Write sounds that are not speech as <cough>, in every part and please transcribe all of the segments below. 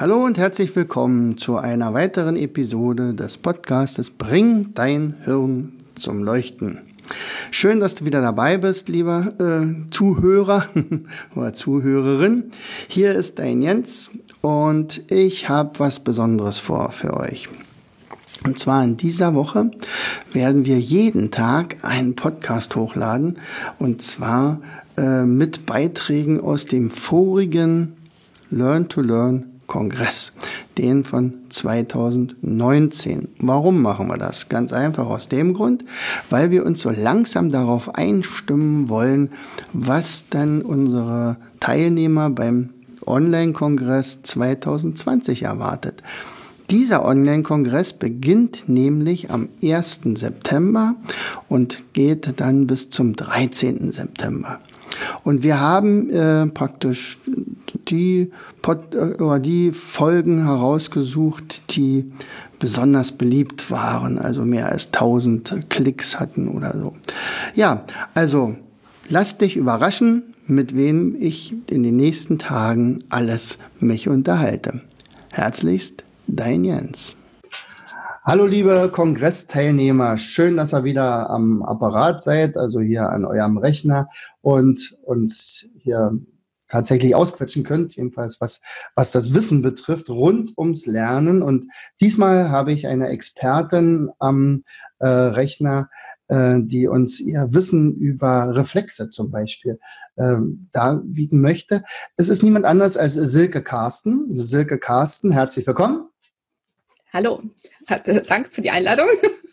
Hallo und herzlich willkommen zu einer weiteren Episode des Podcastes Bring dein Hirn zum Leuchten. Schön, dass du wieder dabei bist, lieber äh, Zuhörer <laughs> oder Zuhörerin. Hier ist dein Jens und ich habe was Besonderes vor für euch. Und zwar in dieser Woche werden wir jeden Tag einen Podcast hochladen und zwar äh, mit Beiträgen aus dem vorigen Learn to Learn Kongress, den von 2019. Warum machen wir das? Ganz einfach aus dem Grund, weil wir uns so langsam darauf einstimmen wollen, was dann unsere Teilnehmer beim Online-Kongress 2020 erwartet. Dieser Online-Kongress beginnt nämlich am 1. September und geht dann bis zum 13. September. Und wir haben äh, praktisch die, Pod, äh, die Folgen herausgesucht, die besonders beliebt waren, also mehr als 1000 Klicks hatten oder so. Ja, also lass dich überraschen, mit wem ich in den nächsten Tagen alles mich unterhalte. Herzlichst, dein Jens. Hallo liebe Kongressteilnehmer, schön, dass ihr wieder am Apparat seid, also hier an eurem Rechner und uns hier tatsächlich ausquetschen könnt, jedenfalls was, was das Wissen betrifft, rund ums Lernen. Und diesmal habe ich eine Expertin am äh, Rechner, äh, die uns ihr Wissen über Reflexe zum Beispiel äh, darbieten möchte. Es ist niemand anders als Silke Carsten. Silke Carsten, herzlich willkommen. Hallo, danke für die Einladung.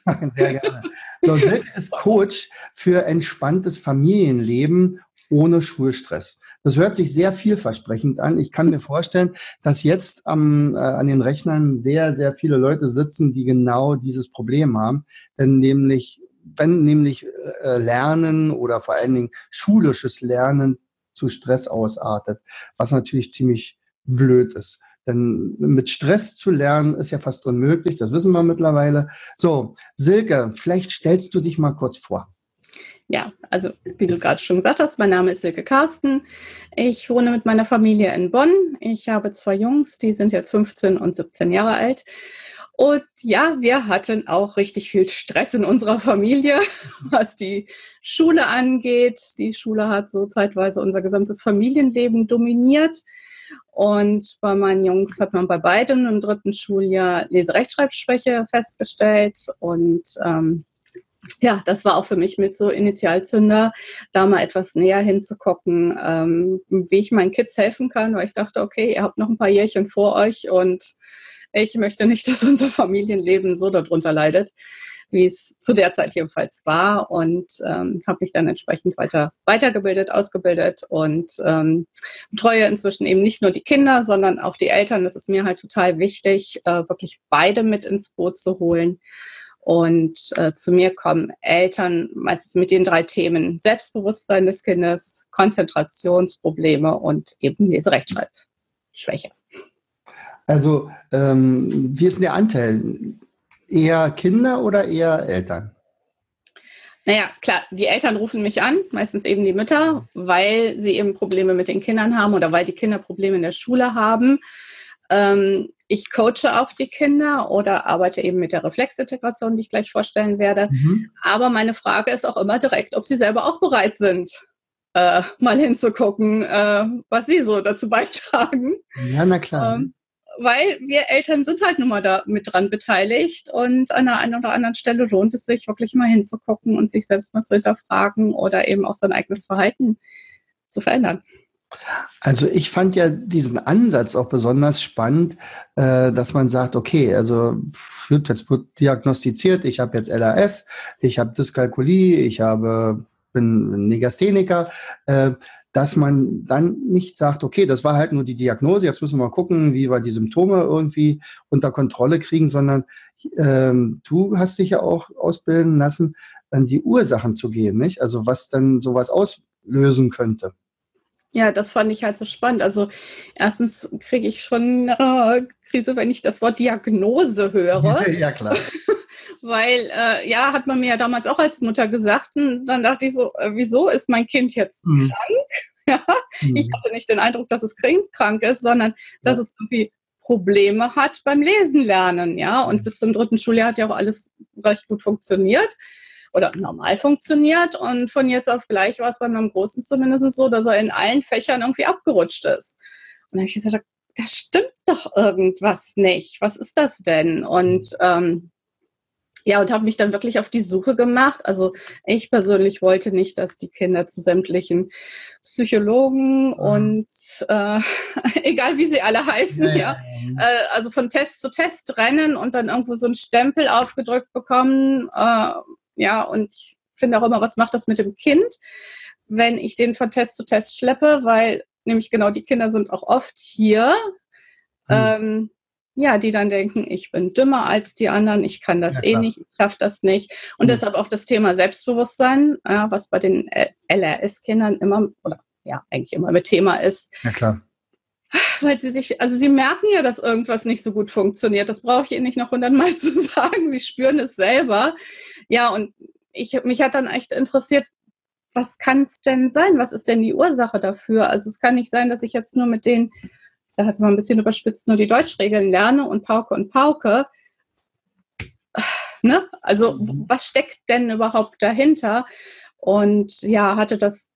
<laughs> Sehr gerne. So, Silke ist Coach für entspanntes Familienleben ohne Schulstress. Das hört sich sehr vielversprechend an. Ich kann mir vorstellen, dass jetzt am, äh, an den Rechnern sehr, sehr viele Leute sitzen, die genau dieses Problem haben. Denn nämlich, wenn nämlich äh, Lernen oder vor allen Dingen schulisches Lernen zu Stress ausartet, was natürlich ziemlich blöd ist. Denn mit Stress zu lernen ist ja fast unmöglich, das wissen wir mittlerweile. So, Silke, vielleicht stellst du dich mal kurz vor. Ja, also wie du gerade schon gesagt hast, mein Name ist Silke Carsten. Ich wohne mit meiner Familie in Bonn. Ich habe zwei Jungs, die sind jetzt 15 und 17 Jahre alt. Und ja, wir hatten auch richtig viel Stress in unserer Familie, <laughs> was die Schule angeht. Die Schule hat so zeitweise unser gesamtes Familienleben dominiert. Und bei meinen Jungs hat man bei beiden im dritten Schuljahr Leserechtschreibschwäche festgestellt. Und ähm, ja, das war auch für mich mit so Initialzünder, da mal etwas näher hinzugucken, ähm, wie ich meinen Kids helfen kann, weil ich dachte, okay, ihr habt noch ein paar Jährchen vor euch und ich möchte nicht, dass unser Familienleben so darunter leidet wie es zu der Zeit jedenfalls war und ähm, habe mich dann entsprechend weiter weitergebildet, ausgebildet und ähm, betreue inzwischen eben nicht nur die Kinder, sondern auch die Eltern. Das ist mir halt total wichtig, äh, wirklich beide mit ins Boot zu holen. Und äh, zu mir kommen Eltern meistens mit den drei Themen Selbstbewusstsein des Kindes, Konzentrationsprobleme und eben Leserechtschreibschwäche. Also, ähm, wie ist denn der Anteil? Eher Kinder oder eher Eltern? Naja, klar, die Eltern rufen mich an, meistens eben die Mütter, weil sie eben Probleme mit den Kindern haben oder weil die Kinder Probleme in der Schule haben. Ähm, ich coache auch die Kinder oder arbeite eben mit der Reflexintegration, die ich gleich vorstellen werde. Mhm. Aber meine Frage ist auch immer direkt, ob sie selber auch bereit sind, äh, mal hinzugucken, äh, was sie so dazu beitragen. Ja, na klar. Ähm, weil wir Eltern sind halt nun mal da mit dran beteiligt und an der einen oder anderen Stelle lohnt es sich wirklich mal hinzugucken und sich selbst mal zu hinterfragen oder eben auch sein eigenes Verhalten zu verändern. Also ich fand ja diesen Ansatz auch besonders spannend, äh, dass man sagt, okay, also wird jetzt diagnostiziert, ich habe jetzt LAS, ich habe Dyskalkulie, ich habe bin Negastheniker. Dass man dann nicht sagt, okay, das war halt nur die Diagnose, jetzt müssen wir mal gucken, wie wir die Symptome irgendwie unter Kontrolle kriegen, sondern ähm, du hast dich ja auch ausbilden lassen, an die Ursachen zu gehen, nicht? Also was dann sowas auslösen könnte. Ja, das fand ich halt so spannend. Also erstens kriege ich schon äh, Krise, wenn ich das Wort Diagnose höre. <laughs> ja, klar. Weil, äh, ja, hat man mir ja damals auch als Mutter gesagt. Und dann dachte ich so, äh, wieso ist mein Kind jetzt mhm. krank? <laughs> Ja? Mhm. Ich hatte nicht den Eindruck, dass es krank ist, sondern dass ja. es irgendwie Probleme hat beim Lesen lernen. Ja, und mhm. bis zum dritten Schuljahr hat ja auch alles recht gut funktioniert oder normal funktioniert. Und von jetzt auf gleich war es bei meinem Großen zumindest so, dass er in allen Fächern irgendwie abgerutscht ist. Und dann habe ich gesagt, da stimmt doch irgendwas nicht. Was ist das denn? Und ähm, ja, und habe mich dann wirklich auf die Suche gemacht. Also ich persönlich wollte nicht, dass die Kinder zu sämtlichen Psychologen mhm. und äh, <laughs> egal wie sie alle heißen, ja, ja. Äh, also von Test zu Test rennen und dann irgendwo so einen Stempel aufgedrückt bekommen. Äh, ja, und ich finde auch immer, was macht das mit dem Kind, wenn ich den von Test zu Test schleppe, weil nämlich genau die Kinder sind auch oft hier, hm. ähm, ja, die dann denken, ich bin dümmer als die anderen, ich kann das ja, eh nicht, ich schaffe das nicht. Und hm. deshalb auch das Thema Selbstbewusstsein, ja, was bei den LRS-Kindern immer, oder ja, eigentlich immer mit Thema ist. Ja, klar. Weil sie sich, also sie merken ja, dass irgendwas nicht so gut funktioniert. Das brauche ich ihnen nicht noch hundertmal <laughs> zu sagen. Sie spüren es selber. Ja, und ich, mich hat dann echt interessiert, was kann es denn sein? Was ist denn die Ursache dafür? Also es kann nicht sein, dass ich jetzt nur mit den, sage jetzt mal ein bisschen überspitzt, nur die Deutschregeln lerne und Pauke und Pauke. Ne? Also mhm. was steckt denn überhaupt dahinter? Und ja, hatte das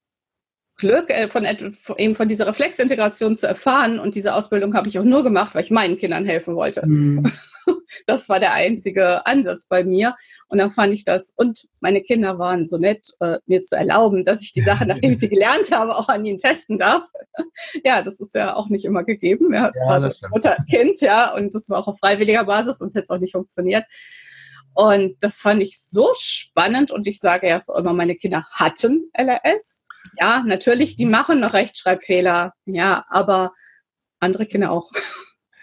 Glück, äh, von, eben von dieser Reflexintegration zu erfahren. Und diese Ausbildung habe ich auch nur gemacht, weil ich meinen Kindern helfen wollte. Mhm. Das war der einzige Ansatz bei mir. Und dann fand ich das, und meine Kinder waren so nett, äh, mir zu erlauben, dass ich die Sache, nachdem ich sie <laughs> gelernt habe, auch an ihnen testen darf. <laughs> ja, das ist ja auch nicht immer gegeben. Ja, ja, das Mutter, Kind, ja, und das war auch auf freiwilliger Basis, sonst hätte es auch nicht funktioniert. Und das fand ich so spannend und ich sage ja immer, meine Kinder hatten LRS ja, natürlich, die machen noch Rechtschreibfehler. Ja, aber andere Kinder auch.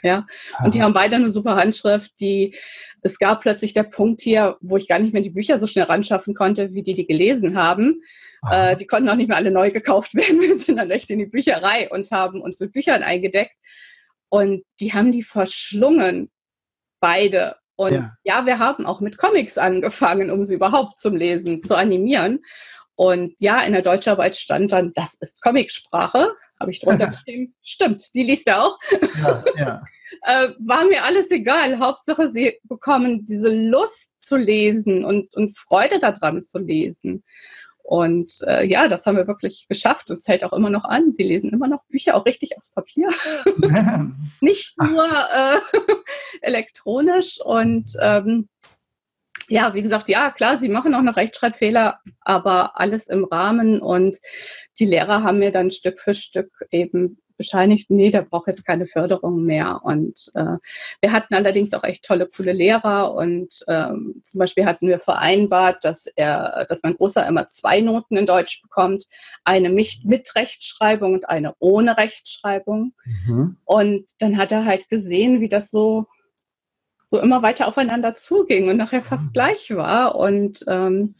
Ja. Und die haben beide eine super Handschrift. Die, es gab plötzlich der Punkt hier, wo ich gar nicht mehr die Bücher so schnell ranschaffen konnte, wie die die gelesen haben. Äh, die konnten auch nicht mehr alle neu gekauft <laughs> werden. Wir sind dann echt in die Bücherei und haben uns mit Büchern eingedeckt. Und die haben die verschlungen, beide. Und ja. ja, wir haben auch mit Comics angefangen, um sie überhaupt zum Lesen zu animieren. Und ja, in der Deutscharbeit stand dann, das ist Comicsprache. Habe ich drunter <laughs> geschrieben. Stimmt, die liest er auch. Ja, ja. <laughs> äh, war mir alles egal. Hauptsache, sie bekommen diese Lust zu lesen und, und Freude daran zu lesen. Und äh, ja, das haben wir wirklich geschafft. Es hält auch immer noch an. Sie lesen immer noch Bücher, auch richtig aus Papier. <laughs> Nicht nur äh, elektronisch. Und ähm, ja, wie gesagt, ja, klar, sie machen auch noch Rechtschreibfehler, aber alles im Rahmen. Und die Lehrer haben mir dann Stück für Stück eben bescheinigt, nee, der braucht jetzt keine Förderung mehr. Und äh, wir hatten allerdings auch echt tolle, coole Lehrer. Und ähm, zum Beispiel hatten wir vereinbart, dass er, dass mein Großer immer zwei Noten in Deutsch bekommt, eine mit, mit Rechtschreibung und eine ohne Rechtschreibung. Mhm. Und dann hat er halt gesehen, wie das so so immer weiter aufeinander zuging und nachher fast mhm. gleich war. Und ähm,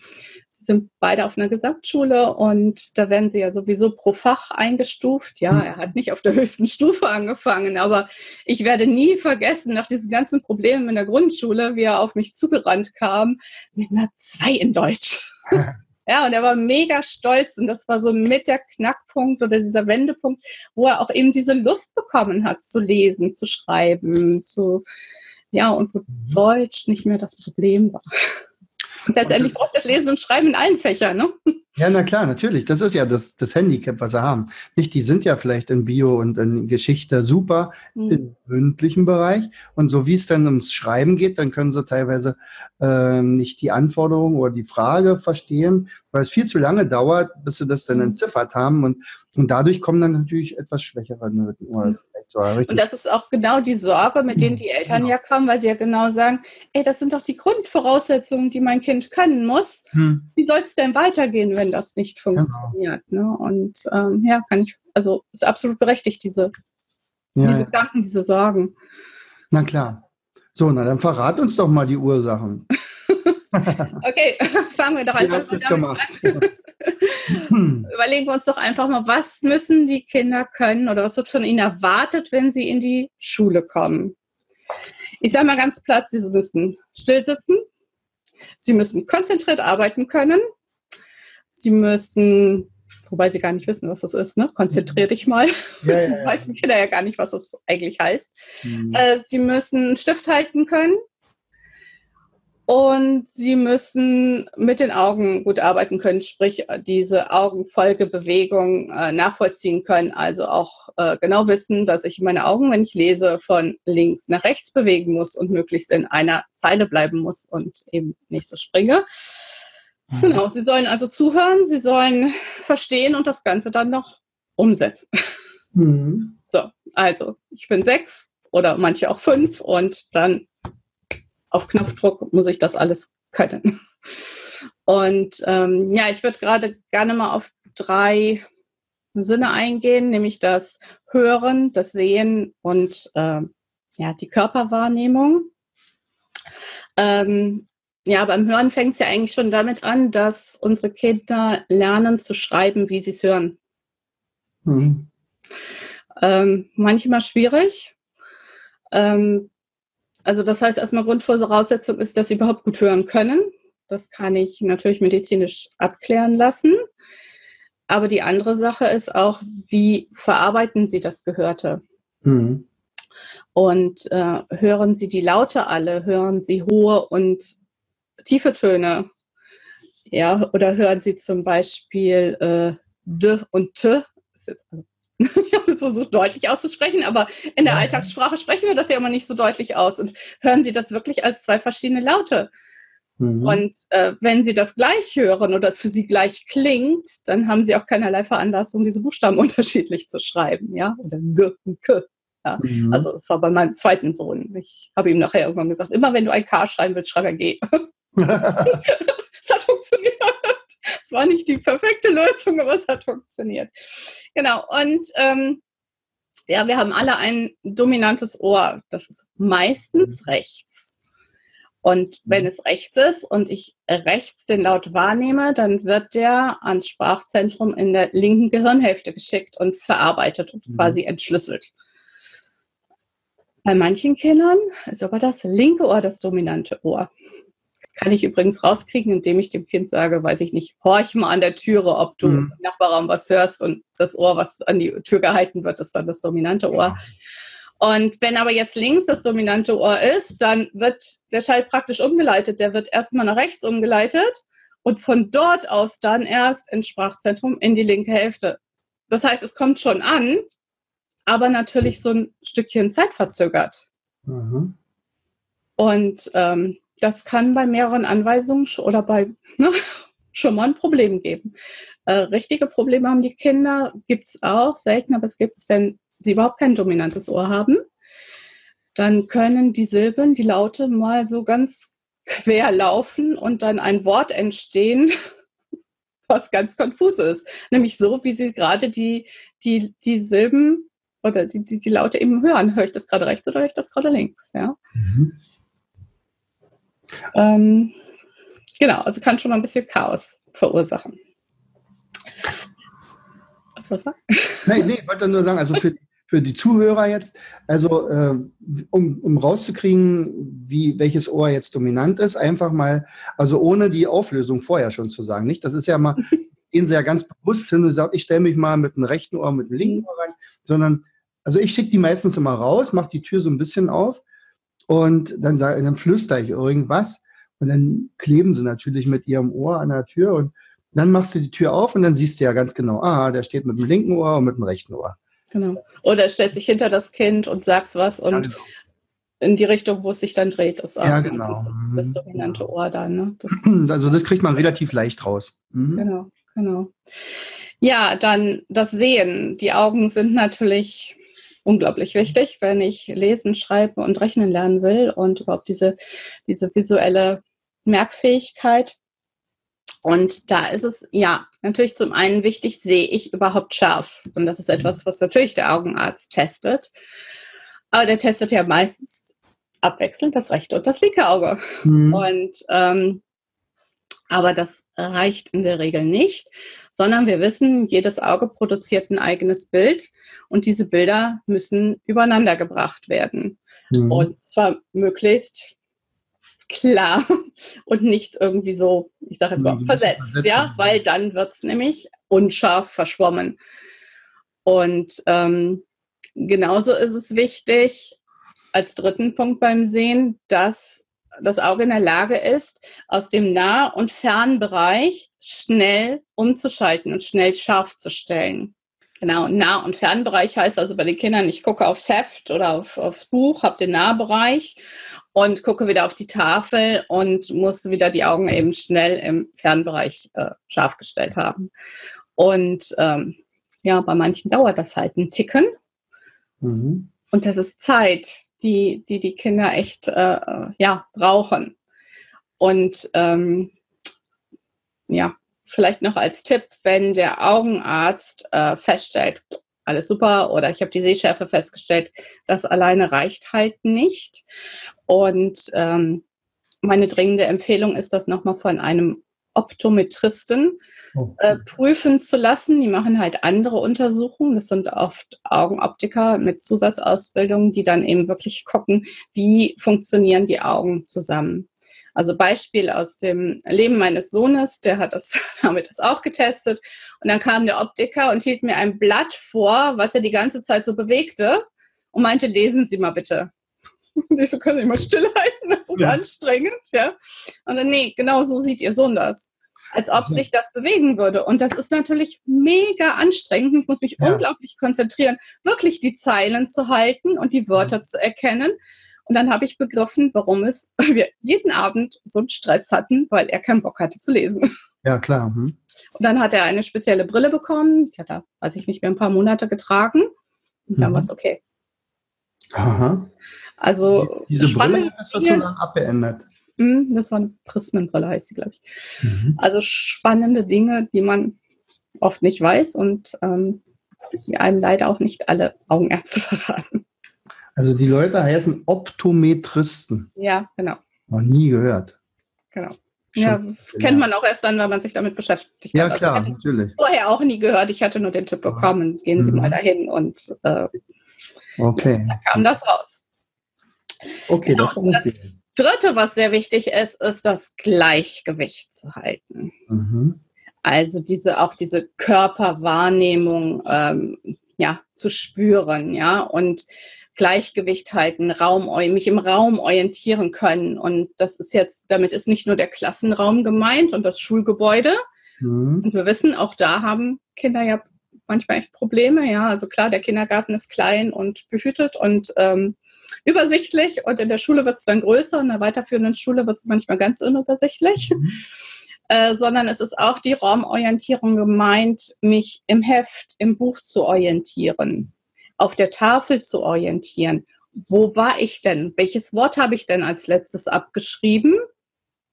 sie sind beide auf einer Gesamtschule und da werden sie ja sowieso pro Fach eingestuft. Ja, mhm. er hat nicht auf der höchsten Stufe angefangen, aber ich werde nie vergessen, nach diesen ganzen Problemen in der Grundschule, wie er auf mich zugerannt kam, mit einer Zwei in Deutsch. <laughs> Ja, und er war mega stolz und das war so mit der Knackpunkt oder dieser Wendepunkt, wo er auch eben diese Lust bekommen hat zu lesen, zu schreiben, zu, ja, und wo mhm. Deutsch nicht mehr das Problem war. Und letztendlich braucht das Lesen und Schreiben in allen Fächern, ne? Ja, na klar, natürlich. Das ist ja das, das Handicap, was sie haben. Nicht, die sind ja vielleicht in Bio und in Geschichte super mhm. im mündlichen Bereich. Und so wie es dann ums Schreiben geht, dann können sie teilweise äh, nicht die Anforderung oder die Frage verstehen, weil es viel zu lange dauert, bis sie das dann mhm. entziffert haben. Und, und dadurch kommen dann natürlich etwas schwächere Noten oder Und das ist auch genau die Sorge, mit denen die Eltern genau. ja kommen, weil sie ja genau sagen, ey, das sind doch die Grundvoraussetzungen, die mein Kind können muss. Hm. Wie soll es denn weitergehen, wenn das nicht genau. funktioniert? Genau. Ne? Und ähm, ja, kann ich, also ist absolut berechtigt, diese, ja, diese Gedanken, diese Sorgen. Na klar. So, na dann verrat uns doch mal die Ursachen. <laughs> okay, <laughs> fangen wir doch einfach mal gemacht? an. <laughs> Überlegen wir uns doch einfach mal, was müssen die Kinder können oder was wird von ihnen erwartet, wenn sie in die Schule kommen? Ich sage mal ganz platt, sie müssen still sitzen, sie müssen konzentriert arbeiten können, sie müssen, wobei sie gar nicht wissen, was das ist, ne? konzentrier dich mal. Ja, ja, ja. <laughs> meisten Kinder ja gar nicht, was das eigentlich heißt. Mhm. Äh, sie müssen einen Stift halten können, und sie müssen mit den Augen gut arbeiten können, sprich diese Augenfolgebewegung äh, nachvollziehen können. Also auch äh, genau wissen, dass ich meine Augen, wenn ich lese, von links nach rechts bewegen muss und möglichst in einer Zeile bleiben muss und eben nicht so springe. Mhm. Genau, sie sollen also zuhören, sie sollen verstehen und das Ganze dann noch umsetzen. Mhm. So, also ich bin sechs oder manche auch fünf und dann auf Knopfdruck muss ich das alles können. Und ähm, ja, ich würde gerade gerne mal auf drei Sinne eingehen, nämlich das Hören, das Sehen und äh, ja, die Körperwahrnehmung. Ähm, ja, beim Hören fängt es ja eigentlich schon damit an, dass unsere Kinder lernen zu schreiben, wie sie es hören. Mhm. Ähm, manchmal schwierig. Ähm, also das heißt erstmal Grundvoraussetzung ist, dass sie überhaupt gut hören können. Das kann ich natürlich medizinisch abklären lassen. Aber die andere Sache ist auch, wie verarbeiten Sie das Gehörte? Mhm. Und äh, hören Sie die Laute alle? Hören Sie hohe und tiefe Töne? Ja, oder hören Sie zum Beispiel äh, D und T? Es versucht deutlich auszusprechen, aber in der. Alltagssprache sprechen wir das ja immer nicht so deutlich aus und hören Sie das wirklich als zwei verschiedene Laute. Mhm. Und äh, wenn Sie das gleich hören oder es für Sie gleich klingt, dann haben Sie auch keinerlei Veranlassung, diese Buchstaben <laughs> unterschiedlich zu schreiben, ja, oder G und K. Ja. Mhm. Also es war bei meinem zweiten Sohn. Ich habe ihm nachher irgendwann gesagt, immer wenn du ein K schreiben willst, schreib ein G. <laughs> <laughs> es hat funktioniert. Es war nicht die perfekte Lösung, aber es hat funktioniert. Genau. Und ähm, ja, wir haben alle ein dominantes Ohr. Das ist meistens mhm. rechts. Und wenn mhm. es rechts ist und ich rechts den Laut wahrnehme, dann wird der ans Sprachzentrum in der linken Gehirnhälfte geschickt und verarbeitet und mhm. quasi entschlüsselt. Bei manchen Kindern ist aber das linke Ohr das dominante Ohr kann ich übrigens rauskriegen, indem ich dem Kind sage, weiß ich nicht, horch mal an der Türe, ob du mhm. im Nachbarraum was hörst und das Ohr, was an die Tür gehalten wird, ist dann das dominante Ohr. Und wenn aber jetzt links das dominante Ohr ist, dann wird der Schall praktisch umgeleitet. Der wird erstmal nach rechts umgeleitet und von dort aus dann erst ins Sprachzentrum in die linke Hälfte. Das heißt, es kommt schon an, aber natürlich so ein Stückchen zeitverzögert. Mhm. Und ähm, das kann bei mehreren Anweisungen oder bei ne, <laughs> schon mal ein Problem geben. Äh, richtige Probleme haben die Kinder, gibt es auch, selten, aber es gibt es, wenn sie überhaupt kein dominantes Ohr haben. Dann können die Silben, die Laute mal so ganz quer laufen und dann ein Wort entstehen, <laughs> was ganz konfus ist. Nämlich so, wie sie gerade die, die, die Silben oder die, die, die Laute eben hören. Höre ich das gerade rechts oder höre ich das gerade links? Ja? Mhm. Ähm, genau, also kann schon mal ein bisschen Chaos verursachen. Was was war? Nee, nee, ich wollte nur sagen, also für, für die Zuhörer jetzt, also äh, um, um rauszukriegen, wie, welches Ohr jetzt dominant ist, einfach mal, also ohne die Auflösung vorher schon zu sagen, nicht? Das ist ja mal, <laughs> gehen sie ja ganz bewusst hin und sagen, ich stelle mich mal mit dem rechten Ohr, mit dem linken Ohr rein, sondern, also ich schicke die meistens immer raus, mache die Tür so ein bisschen auf und dann, sag, dann flüstere ich irgendwas und dann kleben sie natürlich mit ihrem Ohr an der Tür und dann machst du die Tür auf und dann siehst du ja ganz genau, ah, der steht mit dem linken Ohr und mit dem rechten Ohr. Genau. Oder stellt sich hinter das Kind und sagt was und ja, genau. in die Richtung, wo es sich dann dreht, ist auch ja, genau. das, das dominante genau. Ohr dann. Ne? Das <clears throat> also das kriegt man relativ leicht raus. Mhm. Genau, genau. Ja, dann das Sehen. Die Augen sind natürlich unglaublich wichtig, wenn ich lesen, schreiben und rechnen lernen will und überhaupt diese, diese visuelle Merkfähigkeit. Und da ist es ja natürlich zum einen wichtig, sehe ich überhaupt scharf. Und das ist etwas, was natürlich der Augenarzt testet. Aber der testet ja meistens abwechselnd das rechte und das linke Auge. Mhm. Und ähm, aber das reicht in der Regel nicht, sondern wir wissen, jedes Auge produziert ein eigenes Bild und diese Bilder müssen übereinander gebracht werden. Mhm. Und zwar möglichst klar <laughs> und nicht irgendwie so, ich sage jetzt mal, versetzt, ja, weil dann wird es nämlich unscharf verschwommen. Und ähm, genauso ist es wichtig, als dritten Punkt beim Sehen, dass das Auge in der Lage ist, aus dem Nah- und Fernbereich schnell umzuschalten und schnell scharf zu stellen. Genau, Nah- und Fernbereich heißt also bei den Kindern, ich gucke aufs Heft oder auf, aufs Buch, habe den Nahbereich und gucke wieder auf die Tafel und muss wieder die Augen eben schnell im Fernbereich äh, scharf gestellt haben. Und ähm, ja, bei manchen dauert das halt ein Ticken. Mhm. Und das ist Zeit, die die, die Kinder echt äh, ja, brauchen. Und ähm, ja, vielleicht noch als Tipp, wenn der Augenarzt äh, feststellt, alles super oder ich habe die Sehschärfe festgestellt, das alleine reicht halt nicht. Und ähm, meine dringende Empfehlung ist, das nochmal von einem Optometristen oh. äh, prüfen zu lassen. Die machen halt andere Untersuchungen. Das sind oft Augenoptiker mit Zusatzausbildung, die dann eben wirklich gucken, wie funktionieren die Augen zusammen. Also Beispiel aus dem Leben meines Sohnes, der hat das, <laughs> damit das auch getestet. Und dann kam der Optiker und hielt mir ein Blatt vor, was er die ganze Zeit so bewegte und meinte, lesen Sie mal bitte. <laughs> Und ich so, können Sie mal stillhalten, das ist ja. anstrengend, ja. Und dann, nee, genau so sieht Ihr Sohn das. Als ob sich das bewegen würde. Und das ist natürlich mega anstrengend. Ich muss mich ja. unglaublich konzentrieren, wirklich die Zeilen zu halten und die Wörter zu erkennen. Und dann habe ich begriffen, warum es <laughs> wir jeden Abend so einen Stress hatten, weil er keinen Bock hatte zu lesen. Ja, klar. Hm. Und dann hat er eine spezielle Brille bekommen. Die hat er, weiß ich nicht mehr, ein paar Monate getragen. Und dann mhm. war es okay. Aha. Also diese Brille ist sozusagen abgeändert. Hm, das war eine Prismenbrille, heißt sie, glaube ich. Mhm. Also spannende Dinge, die man oft nicht weiß und ähm, die einem leider auch nicht alle Augenärzte <laughs> verraten. Also die Leute heißen Optometristen. Ja, genau. Noch nie gehört. Genau. Schon ja, kennt man auch erst dann, wenn man sich damit beschäftigt ja, hat. Ja, also klar, natürlich. Vorher auch nie gehört. Ich hatte nur den Tipp bekommen, gehen Sie mhm. mal dahin und äh, okay. da kam das raus. Okay, genau, das war das Dritte, was sehr wichtig ist, ist das Gleichgewicht zu halten. Mhm. Also diese auch diese Körperwahrnehmung ähm, ja zu spüren, ja und Gleichgewicht halten, Raum, mich im Raum orientieren können. Und das ist jetzt, damit ist nicht nur der Klassenraum gemeint und das Schulgebäude. Mhm. Und wir wissen, auch da haben Kinder ja manchmal echt Probleme. Ja, also klar, der Kindergarten ist klein und behütet und ähm, übersichtlich und in der Schule wird es dann größer in der weiterführenden Schule wird es manchmal ganz unübersichtlich. Mhm. Äh, sondern es ist auch die Raumorientierung gemeint, mich im Heft, im Buch zu orientieren auf der Tafel zu orientieren. Wo war ich denn? Welches Wort habe ich denn als letztes abgeschrieben?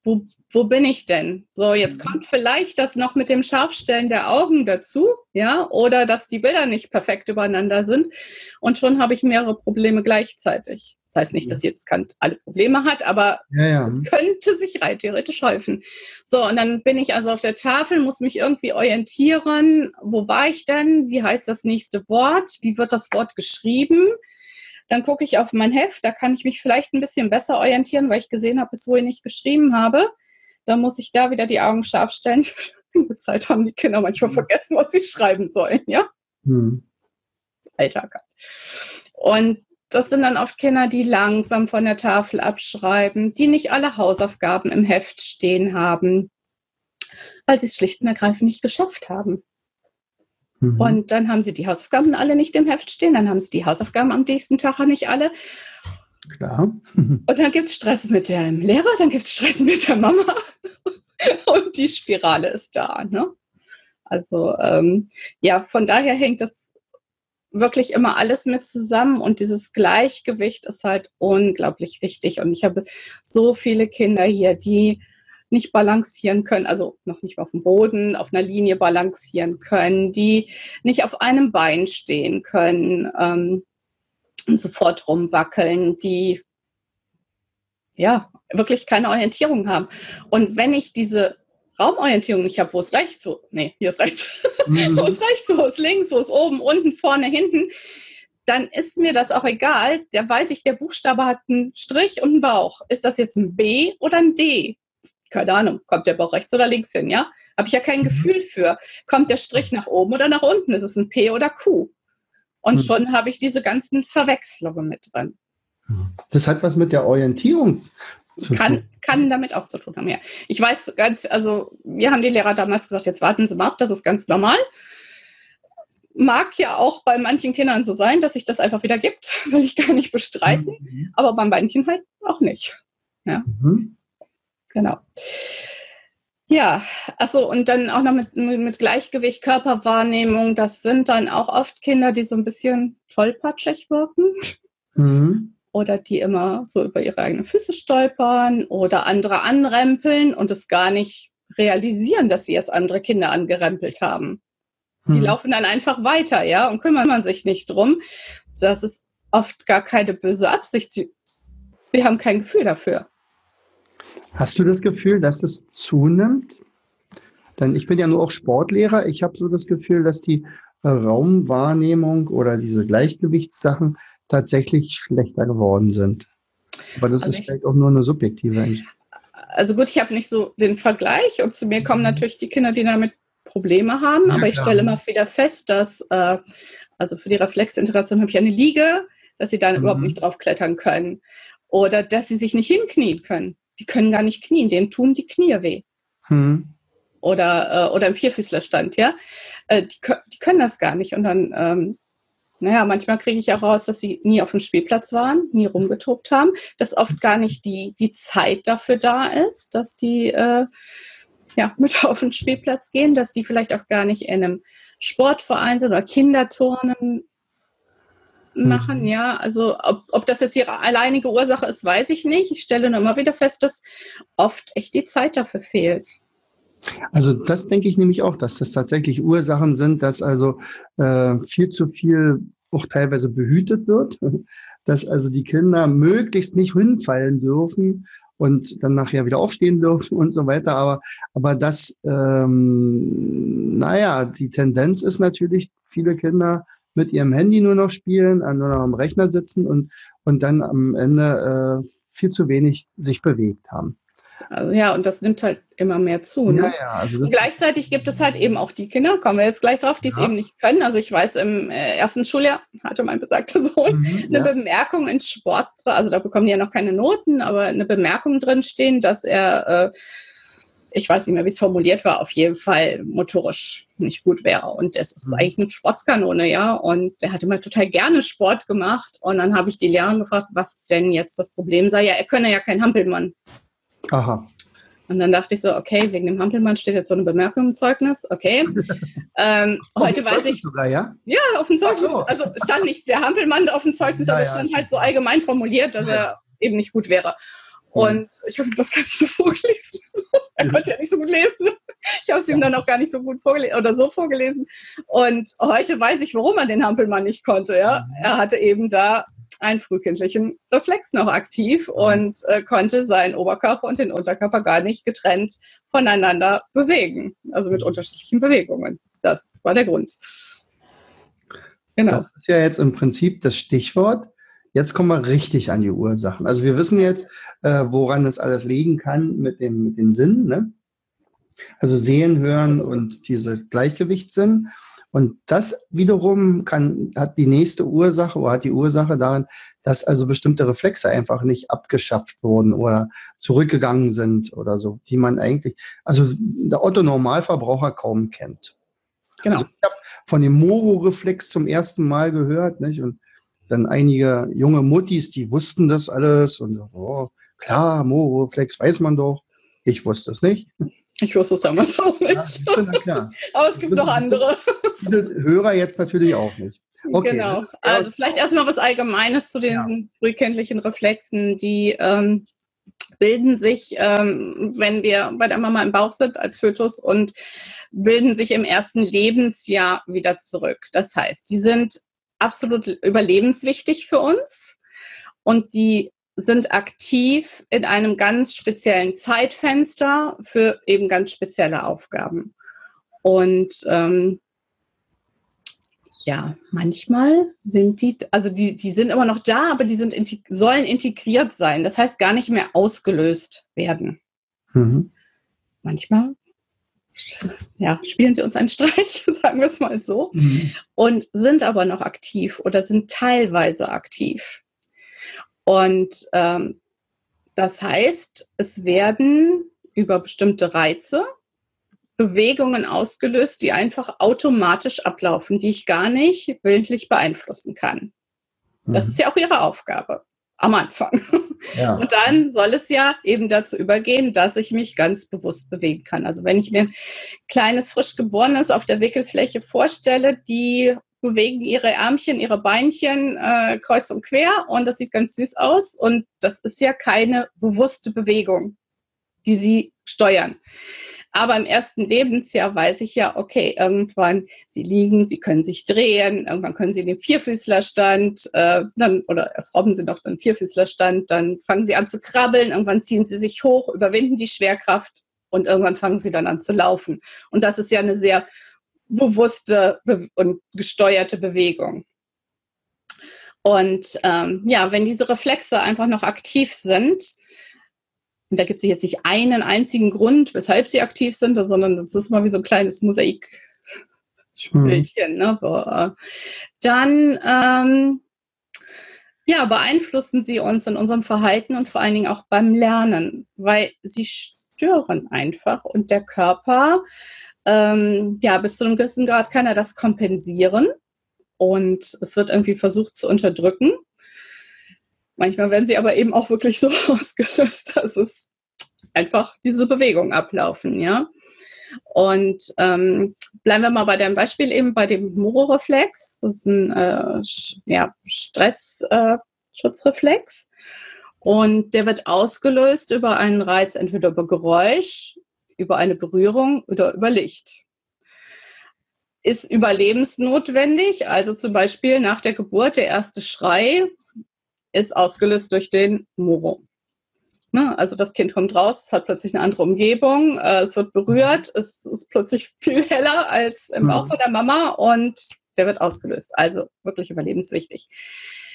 Wo, wo bin ich denn? So, jetzt mhm. kommt vielleicht das noch mit dem Scharfstellen der Augen dazu, ja, oder dass die Bilder nicht perfekt übereinander sind. Und schon habe ich mehrere Probleme gleichzeitig. Das heißt nicht, dass jetzt Kant alle Probleme hat, aber ja, ja. es könnte sich rein theoretisch häufen. So, und dann bin ich also auf der Tafel, muss mich irgendwie orientieren. Wo war ich denn? Wie heißt das nächste Wort? Wie wird das Wort geschrieben? Dann gucke ich auf mein Heft, da kann ich mich vielleicht ein bisschen besser orientieren, weil ich gesehen habe, bis wohin ich geschrieben habe. Dann muss ich da wieder die Augen scharf stellen. <laughs> In der Zeit haben die Kinder manchmal vergessen, was sie schreiben sollen, ja? Mhm. Alltag. Und das sind dann oft Kinder, die langsam von der Tafel abschreiben, die nicht alle Hausaufgaben im Heft stehen haben, weil sie es schlicht und ergreifend nicht geschafft haben. Mhm. Und dann haben sie die Hausaufgaben alle nicht im Heft stehen, dann haben sie die Hausaufgaben am nächsten Tag nicht alle. Klar. <laughs> Und dann gibt es Stress mit dem Lehrer, dann gibt es Stress mit der Mama. <laughs> Und die Spirale ist da. Ne? Also ähm, ja, von daher hängt das wirklich immer alles mit zusammen und dieses Gleichgewicht ist halt unglaublich wichtig. Und ich habe so viele Kinder hier, die nicht balancieren können, also noch nicht auf dem Boden, auf einer Linie balancieren können, die nicht auf einem Bein stehen können ähm, und sofort rumwackeln, die ja wirklich keine Orientierung haben. Und wenn ich diese Raumorientierung nicht habe, wo es rechts, wo, nee, hier ist rechts, mhm. <laughs> wo es rechts, wo es links, wo es oben, unten, vorne, hinten, dann ist mir das auch egal. Der weiß ich, der Buchstabe hat einen Strich und einen Bauch. Ist das jetzt ein B oder ein D? Keine Ahnung, kommt der Bauch rechts oder links hin, ja? Habe ich ja kein mhm. Gefühl für. Kommt der Strich nach oben oder nach unten? Ist es ein P oder Q? Und mhm. schon habe ich diese ganzen Verwechslungen mit drin. Das hat was mit der Orientierung kann, kann damit auch zu tun haben, ja. Ich weiß ganz, also wir haben die Lehrer damals gesagt, jetzt warten Sie mal ab, das ist ganz normal. Mag ja auch bei manchen Kindern so sein, dass sich das einfach wieder gibt, <laughs> will ich gar nicht bestreiten, mhm. aber bei manchen halt auch nicht. Ja. Mhm. Genau. Ja, also und dann auch noch mit, mit Gleichgewicht, Körperwahrnehmung, das sind dann auch oft Kinder, die so ein bisschen tollpatschig wirken. Mhm oder die immer so über ihre eigenen Füße stolpern oder andere anrempeln und es gar nicht realisieren, dass sie jetzt andere Kinder angerempelt haben. Hm. Die laufen dann einfach weiter, ja, und kümmern man sich nicht drum. Das ist oft gar keine böse Absicht. Sie, sie haben kein Gefühl dafür. Hast du das Gefühl, dass es zunimmt? Denn ich bin ja nur auch Sportlehrer. Ich habe so das Gefühl, dass die Raumwahrnehmung oder diese Gleichgewichtssachen tatsächlich schlechter geworden sind. Aber das also ist vielleicht auch nur eine subjektive Entscheidung. Also gut, ich habe nicht so den Vergleich und zu mir kommen mhm. natürlich die Kinder, die damit Probleme haben, ja, aber ich stelle immer wieder fest, dass, äh, also für die Reflexintegration habe ich eine Liege, dass sie da mhm. überhaupt nicht drauf klettern können oder dass sie sich nicht hinknien können. Die können gar nicht knien, denen tun die Knie weh. Mhm. Oder, äh, oder im Vierfüßlerstand, ja. Äh, die, die, können das gar nicht und dann ähm, naja, manchmal kriege ich auch raus, dass sie nie auf dem Spielplatz waren, nie rumgetobt haben, dass oft gar nicht die, die Zeit dafür da ist, dass die äh, ja, mit <laughs> auf den Spielplatz gehen, dass die vielleicht auch gar nicht in einem Sportverein sind oder Kinderturnen machen, mhm. ja. Also ob, ob das jetzt ihre alleinige Ursache ist, weiß ich nicht. Ich stelle nur immer wieder fest, dass oft echt die Zeit dafür fehlt. Also das denke ich nämlich auch, dass das tatsächlich Ursachen sind, dass also äh, viel zu viel auch teilweise behütet wird, <laughs> dass also die Kinder möglichst nicht hinfallen dürfen und dann nachher wieder aufstehen dürfen und so weiter. Aber, aber das, ähm, naja, die Tendenz ist natürlich, viele Kinder mit ihrem Handy nur noch spielen, nur noch am Rechner sitzen und, und dann am Ende äh, viel zu wenig sich bewegt haben. Also, ja, und das nimmt halt immer mehr zu. Ne? Ja, ja, also und gleichzeitig gibt es halt eben auch die Kinder, kommen wir jetzt gleich drauf, die es eben nicht können. Also ich weiß, im äh, ersten Schuljahr hatte mein besagter <laughs> Sohn mhm, eine ja. Bemerkung ins Sport, also da bekommen die ja noch keine Noten, aber eine Bemerkung drin stehen, dass er, äh, ich weiß nicht mehr, wie es formuliert war, auf jeden Fall motorisch nicht gut wäre. Und es ist mhm. eigentlich eine Sportskanone, ja. Und der hat immer total gerne Sport gemacht. Und dann habe ich die Lehrerin gefragt, was denn jetzt das Problem sei. Ja, er könne ja kein Hampelmann. Aha. Und dann dachte ich so, okay, wegen dem Hampelmann steht jetzt so eine Bemerkung im Zeugnis, okay. <laughs> Ähm, heute weiß ich. Sogar, ja? ja, auf dem Zeugnis. So. Also stand nicht der Hampelmann auf dem Zeugnis, <laughs> ja, aber es stand halt so allgemein formuliert, dass er eben nicht gut wäre. Und ich habe das gar nicht so <laughs> vorgelesen. <laughs> er konnte ja nicht so gut lesen. Ich habe es ihm dann auch gar nicht so gut vorgelesen oder so vorgelesen. Und heute weiß ich, warum er den Hampelmann nicht konnte. Ja? Mhm. Er hatte eben da einen frühkindlichen Reflex noch aktiv und äh, konnte seinen Oberkörper und den Unterkörper gar nicht getrennt voneinander bewegen, also mit unterschiedlichen Bewegungen. Das war der Grund. Genau. Das ist ja jetzt im Prinzip das Stichwort. Jetzt kommen wir richtig an die Ursachen. Also wir wissen jetzt, äh, woran das alles liegen kann mit, dem, mit den Sinnen. Ne? Also sehen, hören und diese Gleichgewichtssinn. Und das wiederum kann, hat die nächste Ursache oder hat die Ursache darin, dass also bestimmte Reflexe einfach nicht abgeschafft wurden oder zurückgegangen sind oder so, die man eigentlich, also der Otto-Normalverbraucher kaum kennt. Genau. Also ich habe von dem Moro-Reflex zum ersten Mal gehört, nicht? Und dann einige junge Muttis, die wussten das alles und so, oh, klar, Moro-Reflex weiß man doch. Ich wusste es nicht. Ich wusste es damals auch nicht. Ja, <laughs> Aber es gibt noch andere. Viele Hörer jetzt natürlich auch nicht. Okay. Genau. Also vielleicht erstmal was Allgemeines zu diesen ja. frühkindlichen Reflexen, die ähm, bilden sich, ähm, wenn wir bei der Mama im Bauch sind als Fötus und bilden sich im ersten Lebensjahr wieder zurück. Das heißt, die sind absolut überlebenswichtig für uns und die sind aktiv in einem ganz speziellen Zeitfenster für eben ganz spezielle Aufgaben. Und ähm, ja, manchmal sind die, also die, die sind immer noch da, aber die sind sollen integriert sein. Das heißt gar nicht mehr ausgelöst werden. Mhm. Manchmal ja, spielen sie uns einen Streich, <laughs> sagen wir es mal so, mhm. und sind aber noch aktiv oder sind teilweise aktiv. Und ähm, das heißt, es werden über bestimmte Reize Bewegungen ausgelöst, die einfach automatisch ablaufen, die ich gar nicht willentlich beeinflussen kann. Das mhm. ist ja auch ihre Aufgabe am Anfang. <laughs> Ja. Und dann soll es ja eben dazu übergehen, dass ich mich ganz bewusst bewegen kann. Also wenn ich mir ein kleines, frisch geborenes auf der Wickelfläche vorstelle, die bewegen ihre Ärmchen, ihre Beinchen äh, kreuz und quer und das sieht ganz süß aus. Und das ist ja keine bewusste Bewegung, die sie steuern. Aber im ersten Lebensjahr weiß ich ja, okay, irgendwann sie liegen, sie können sich drehen, irgendwann können sie in den Vierfüßlerstand, äh, dann, oder erst robben sie noch den Vierfüßlerstand, dann fangen sie an zu krabbeln, irgendwann ziehen sie sich hoch, überwinden die Schwerkraft und irgendwann fangen sie dann an zu laufen. Und das ist ja eine sehr bewusste und gesteuerte Bewegung. Und ähm, ja, wenn diese Reflexe einfach noch aktiv sind, und da gibt es jetzt nicht einen einzigen Grund, weshalb sie aktiv sind, sondern das ist mal wie so ein kleines Mosaik. Spielchen, mhm. ne? Äh, dann ähm, ja, beeinflussen sie uns in unserem Verhalten und vor allen Dingen auch beim Lernen, weil sie stören einfach und der Körper, ähm, ja, bis zu einem gewissen Grad kann er das kompensieren und es wird irgendwie versucht zu unterdrücken. Manchmal werden sie aber eben auch wirklich so <laughs> ausgelöst, dass es einfach diese Bewegung ablaufen, ja. Und ähm, bleiben wir mal bei dem Beispiel eben bei dem Moro-Reflex. Das ist ein äh, ja, Stressschutzreflex. Äh, und der wird ausgelöst über einen Reiz, entweder über Geräusch, über eine Berührung oder über Licht. Ist überlebensnotwendig, also zum Beispiel nach der Geburt der erste Schrei ist ausgelöst durch den Moro. Ne? Also das Kind kommt raus, es hat plötzlich eine andere Umgebung, äh, es wird berührt, es ist plötzlich <laughs> viel heller als im Bauch von der Mama und der wird ausgelöst. Also wirklich überlebenswichtig.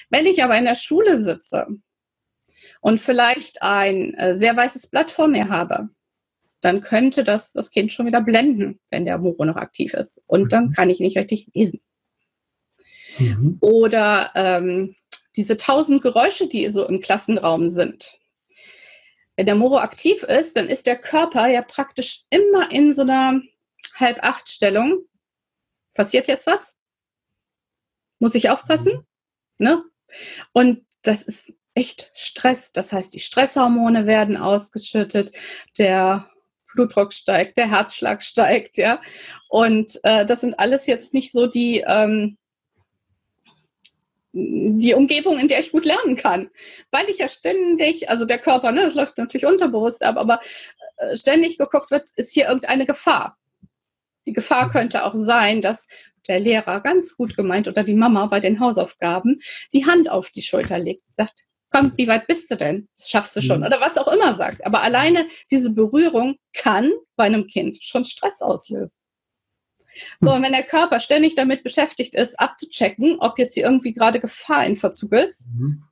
Wenn ich aber in der Schule sitze und vielleicht ein äh, sehr weißes Blatt vor mir habe, dann könnte das das Kind schon wieder blenden, wenn der Moro noch aktiv ist. Und dann mhm. kann ich nicht richtig lesen. Mhm. Oder ähm, diese tausend Geräusche, die so im Klassenraum sind. Wenn der Moro aktiv ist, dann ist der Körper ja praktisch immer in so einer Halb-Acht-Stellung. Passiert jetzt was? Muss ich aufpassen? Ne? Und das ist echt Stress. Das heißt, die Stresshormone werden ausgeschüttet, der Blutdruck steigt, der Herzschlag steigt, ja. Und äh, das sind alles jetzt nicht so die ähm, die Umgebung, in der ich gut lernen kann. Weil ich ja ständig, also der Körper, ne, das läuft natürlich unterbewusst ab, aber äh, ständig geguckt wird, ist hier irgendeine Gefahr. Die Gefahr könnte auch sein, dass der Lehrer ganz gut gemeint oder die Mama bei den Hausaufgaben die Hand auf die Schulter legt und sagt, komm, wie weit bist du denn? Das schaffst du schon. Mhm. Oder was auch immer sagt. Aber alleine diese Berührung kann bei einem Kind schon Stress auslösen. So, und wenn der Körper ständig damit beschäftigt ist, abzuchecken, ob jetzt hier irgendwie gerade Gefahr in Verzug ist, mhm.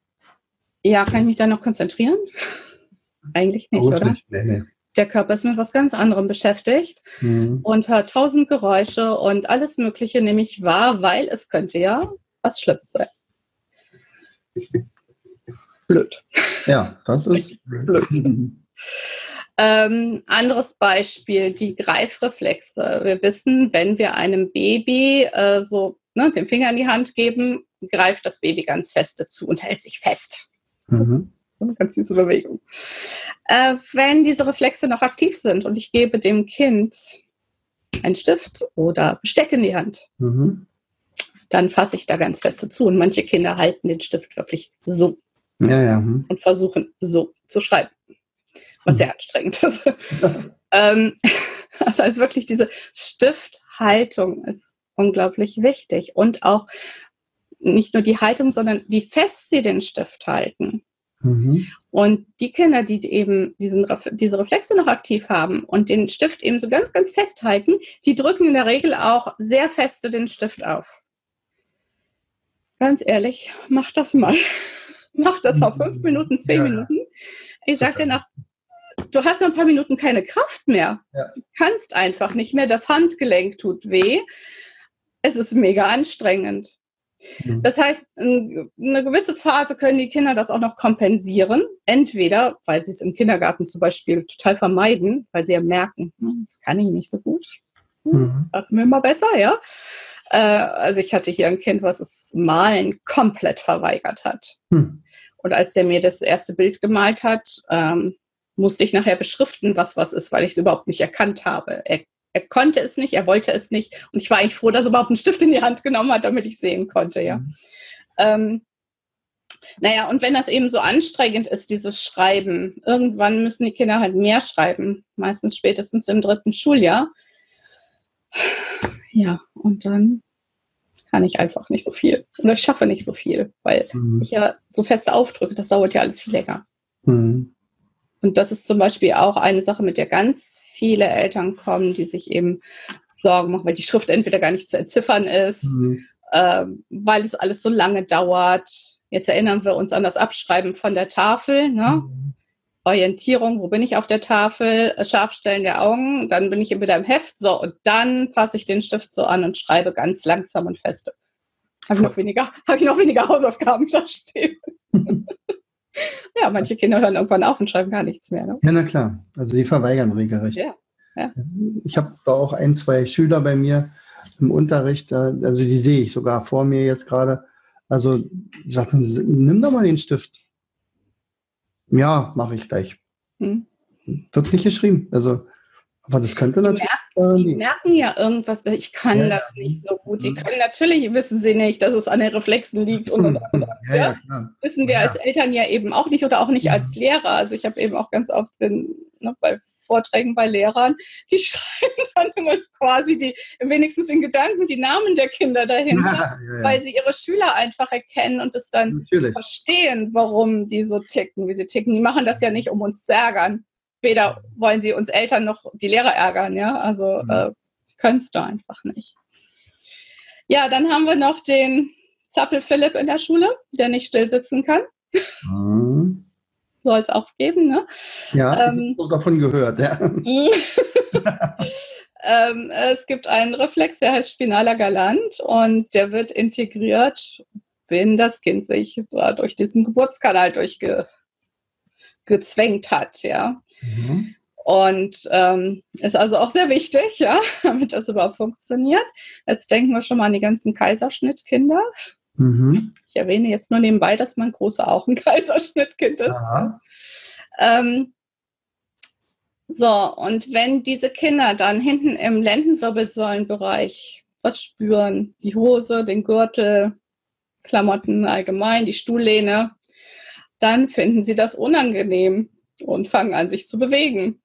ja, kann ich mich da noch konzentrieren? <laughs> Eigentlich nicht, oder? Nee, nee. Der Körper ist mit was ganz anderem beschäftigt mhm. und hört tausend Geräusche und alles Mögliche nämlich wahr, weil es könnte ja was Schlimmes sein. <laughs> Blöd. Ja, das ist blöd. <laughs> Ähm, anderes Beispiel, die Greifreflexe. Wir wissen, wenn wir einem Baby äh, so ne, den Finger in die Hand geben, greift das Baby ganz feste zu und hält sich fest. Mhm. Ganz süße Bewegung. Äh, wenn diese Reflexe noch aktiv sind und ich gebe dem Kind einen Stift oder Besteck in die Hand, mhm. dann fasse ich da ganz feste zu. Und manche Kinder halten den Stift wirklich so Ja, ja. hm. und versuchen so zu schreiben, was sehr anstrengend ist. <laughs> ähm, das <laughs> heißt wirklich, diese Stifthaltung ist unglaublich wichtig und auch nicht nur die Haltung, sondern wie fest sie den Stift halten. Mhm. Und die Kinder, die eben diesen, diese Reflexe noch aktiv haben und den Stift eben so ganz, ganz festhalten, die drücken in der Regel auch sehr feste den Stift auf. Ganz ehrlich, mach das mal. <laughs> mach das mal fünf Minuten, zehn Ja. Minuten. Ich sag dir Super. nach, du hast ein paar Minuten keine Kraft mehr. Ja. Du kannst einfach nicht mehr. Das Handgelenk tut weh. Es ist mega anstrengend. Mhm. Das heißt, in- eine gewisse Phase können die Kinder das auch noch kompensieren. Entweder, weil sie es im Kindergarten zum Beispiel total vermeiden, weil sie ja merken, hm, das kann ich nicht so gut. Mhm. Das ist mir immer besser, ja. Äh, also ich hatte hier ein Kind, was das Malen komplett verweigert hat. Hm. Und als der mir das erste Bild gemalt hat, ähm, musste ich nachher beschriften, was was ist, weil ich es überhaupt nicht erkannt habe. Er, er konnte es nicht, er wollte es nicht. Und ich war eigentlich froh, dass er überhaupt einen Stift in die Hand genommen hat, damit ich sehen konnte, ja. Mhm. Ähm, naja, und wenn das eben so anstrengend ist, dieses Schreiben, irgendwann müssen die Kinder halt mehr schreiben, meistens spätestens im dritten Schuljahr. Ja, und dann kann ich einfach nicht so viel oder ich schaffe nicht so viel, weil Mhm. ich ja so fest aufdrücke, das dauert ja alles viel länger. Mhm. Und das ist zum Beispiel auch eine Sache, mit der ganz viele Eltern kommen, die sich eben Sorgen machen, weil die Schrift entweder gar nicht zu entziffern ist, Mhm. ähm, weil es alles so lange dauert. Jetzt erinnern wir uns an das Abschreiben von der Tafel. Ne? Mhm. Orientierung, wo bin ich auf der Tafel, äh, Scharfstellen der Augen, dann bin ich wieder im Heft, so, und dann fasse ich den Stift so an und schreibe ganz langsam und feste. Habe ich noch weniger, habe ich noch weniger Hausaufgaben <laughs> da stehen. <laughs> ja, manche Kinder hören irgendwann auf und schreiben gar nichts mehr. Ne? Ja, na klar. Also sie verweigern regelrecht. Ja, ja. Ich habe da auch ein, zwei Schüler bei mir im Unterricht, also die sehe ich sogar vor mir jetzt gerade. Also sagten sie, nimm doch mal den Stift. Ja, mache ich gleich. Hm. Wird nicht geschrieben. Also, aber das könnte natürlich. Die nee. merken ja irgendwas, ich kann Ja. das nicht so gut. Sie können natürlich, wissen sie nicht, dass es an den Reflexen liegt und, und, und <laughs> Ja, ja, klar. wissen wir Ja. als Eltern ja eben auch nicht oder auch nicht als Lehrer. Also ich habe eben auch ganz oft in, ne, bei Vorträgen bei Lehrern, die <laughs> schreiben dann immer quasi die, wenigstens in Gedanken die Namen der Kinder dahinter, <laughs> Ja, ja, ja. weil sie ihre Schüler einfach erkennen und es dann Natürlich. verstehen, warum die so ticken, wie sie ticken. Die machen das ja nicht, um uns zu ärgern. Weder wollen sie uns Eltern noch die Lehrer ärgern, ja. Also Mhm. äh, können es da einfach nicht. Ja, dann haben wir noch den Zappel Philipp in der Schule, der nicht still sitzen kann. Mhm. <laughs> Soll es auch geben, ne? Ja, Ähm, ich habe davon gehört. Ja. <laughs> ähm, es gibt einen Reflex, der heißt spinaler Galant und der wird integriert, wenn das Kind sich durch diesen Geburtskanal durchgezwängt hat, ja. Mhm. Und ähm, ist also auch sehr wichtig, ja, <laughs> damit das überhaupt funktioniert. Jetzt denken wir schon mal an die ganzen Kaiserschnittkinder. Mhm. Ich erwähne jetzt nur nebenbei, dass mein Großer auch ein Kaiserschnittkind ist. Ähm, so, und wenn diese Kinder dann hinten im Lendenwirbelsäulenbereich was spüren, die Hose, den Gürtel, Klamotten allgemein, die Stuhllehne, dann finden sie das unangenehm und fangen an, sich zu bewegen.